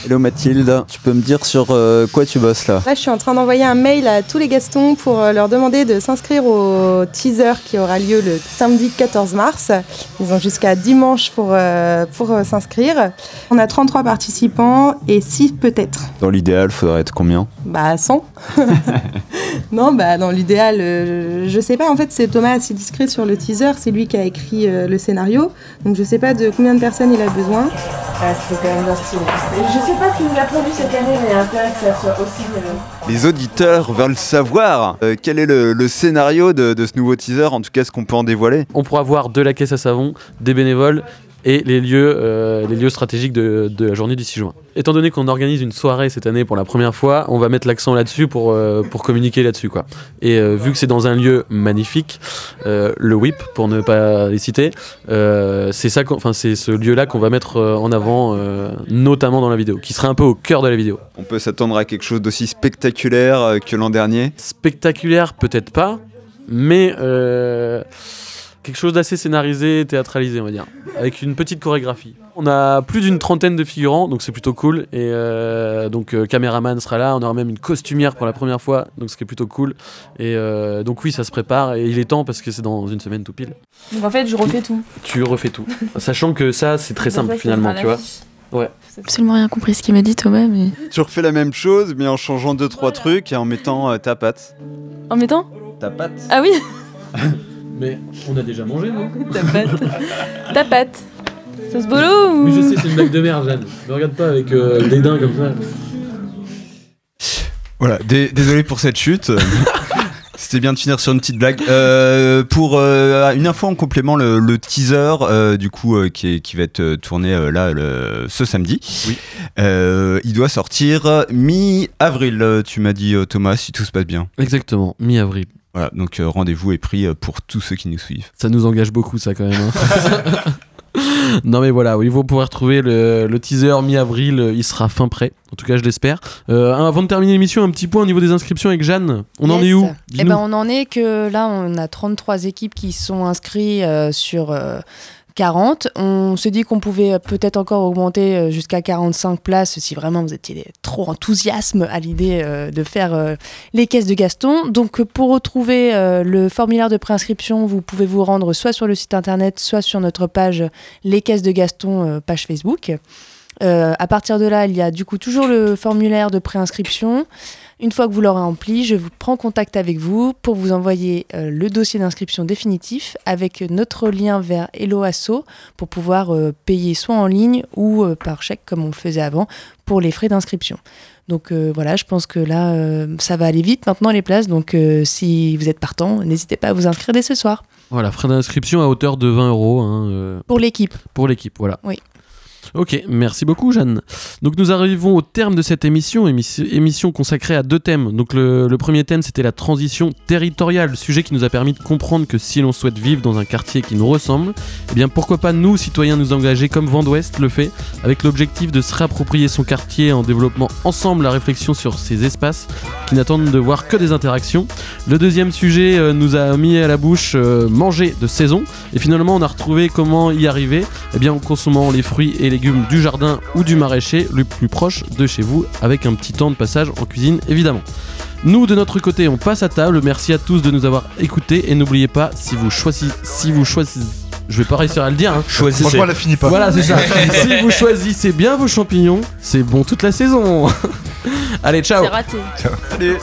Hello Mathilde, tu peux me dire sur euh, quoi tu bosses là Là, je suis en train d'envoyer un mail à tous les Gastons pour euh, leur demander de s'inscrire au teaser qui aura lieu le samedi 14 mars. Ils ont jusqu'à dimanche pour, euh, pour s'inscrire. On a 33 participants et 6 peut-être. Dans l'idéal, faudrait être combien? Bah 100. non, bah dans l'idéal, euh, je sais pas. En fait, c'est Thomas assez discret sur le teaser. C'est lui qui a écrit euh, le scénario. Donc je sais pas de combien de personnes il a besoin. Ah, c'était quand même bien stylé. Je sais pas s'il nous l'a produit cette année, mais il y a intérêt que ça soit aussi. Les auditeurs veulent savoir euh, quel est le, le scénario de, de ce nouveau teaser, en tout cas ce qu'on peut en dévoiler. On pourra voir de la caisse à savon, des bénévoles et les lieux, euh, les lieux stratégiques de, de la journée du 6 juin. Étant donné qu'on organise une soirée cette année pour la première fois, on va mettre l'accent là-dessus pour, euh, pour communiquer là-dessus. quoi. Et euh, vu que c'est dans un lieu magnifique, le WIP, pour ne pas les citer, c'est ça enfin, c'est ce lieu-là qu'on va mettre en avant, notamment dans la vidéo, qui sera un peu au cœur de la vidéo. On peut s'attendre à quelque chose d'aussi spectaculaire que l'an dernier? Spectaculaire, peut-être pas, mais quelque chose d'assez scénarisé, théâtralisé, on va dire, avec une petite chorégraphie. On a plus d'une trentaine de figurants, donc c'est plutôt cool. Et euh, donc, euh, caméraman sera là, on aura même une costumière pour la première fois, donc ce qui est plutôt cool. Et euh, donc, oui, ça se prépare, et il est temps parce que c'est dans une semaine tout pile. Donc en fait, je refais tout. Tu refais tout, sachant que ça, c'est très simple finalement, tu vois. Ouais. J'ai absolument rien compris ce qu'il m'a dit Thomas, mais. Tu refais la même chose, mais en changeant deux trois trucs et en mettant euh, ta patte. En mettant Ta patte Ah oui Mais on a déjà mangé, non Ta patte. Ta patte. Ça se bolo ou Oui, je sais, c'est une blague de merde, Jeanne. Me regarde pas avec euh, dédain comme ça. Voilà, dé- désolé pour cette chute. C'était bien de finir sur une petite blague. Euh, pour euh, une info en complément, le, le teaser euh, du coup euh, qui, est- qui va être tourné euh, là le- ce samedi. Euh, il doit sortir mi-avril. Tu m'as dit Thomas, si tout se passe bien. Exactement, mi-avril. Voilà, donc euh, rendez-vous est pris euh, pour tous ceux qui nous suivent. Ça nous engage beaucoup, ça, quand même. hein. non, mais voilà, oui, vous pourrez retrouver le, le teaser mi-avril. euh, Il sera fin prêt. En tout cas, je l'espère. Euh, avant de terminer l'émission, un petit point au niveau des inscriptions avec Jeanne. On en est où? Eh ben, on en est que là, on a 33 équipes qui sont inscrites euh, sur euh, 40. On se dit qu'on pouvait peut-être encore augmenter euh, jusqu'à 45 places si vraiment vous étiez trop enthousiasme à l'idée euh, de faire euh, les caisses de Gaston. Donc, pour retrouver le formulaire de préinscription, vous pouvez vous rendre soit sur le site internet, soit sur notre page Les caisses de Gaston, page Facebook. Euh, à partir de là, il y a du coup toujours le formulaire de préinscription. Une fois que vous l'aurez rempli, je vous prends contact avec vous pour vous envoyer euh, le dossier d'inscription définitif avec notre lien vers Hello Asso pour pouvoir euh, payer soit en ligne ou euh, par chèque comme on le faisait avant pour les frais d'inscription. Donc voilà, je pense que là, ça va aller vite maintenant les places. Donc si vous êtes partant, n'hésitez pas à vous inscrire dès ce soir. Voilà, frais d'inscription à hauteur de 20 euros. hein, Pour l'équipe. Pour l'équipe, voilà. Oui. Ok, merci beaucoup Jeanne. Donc nous arrivons au terme de cette émission, émission, consacrée à deux thèmes. Donc le, le premier thème c'était la transition territoriale, sujet qui nous a permis de comprendre que si l'on souhaite vivre dans un quartier qui nous ressemble, eh bien pourquoi pas nous, citoyens, nous engager comme Vent d'Ouest le fait, avec l'objectif de se réapproprier son quartier en développant ensemble la réflexion sur ces espaces qui n'attendent de voir que des interactions. Le deuxième sujet euh, nous a mis à la bouche euh, manger de saison, et finalement on a retrouvé comment y arriver, eh bien en consommant les fruits et et légumes du jardin ou du maraîcher le plus proche de chez vous, avec un petit temps de passage en cuisine évidemment. Nous, de notre côté, on passe à table. Merci à tous de nous avoir écoutés. Et n'oubliez pas, si vous choisissez. Si vous choisissez je vais pas réussir à le dire. Hein. Choisissez. Franchement, elle a fini pas. Voilà, c'est ça. si vous choisissez bien vos champignons, c'est bon toute la saison. Allez, ciao. C'est raté. Ciao. Allez.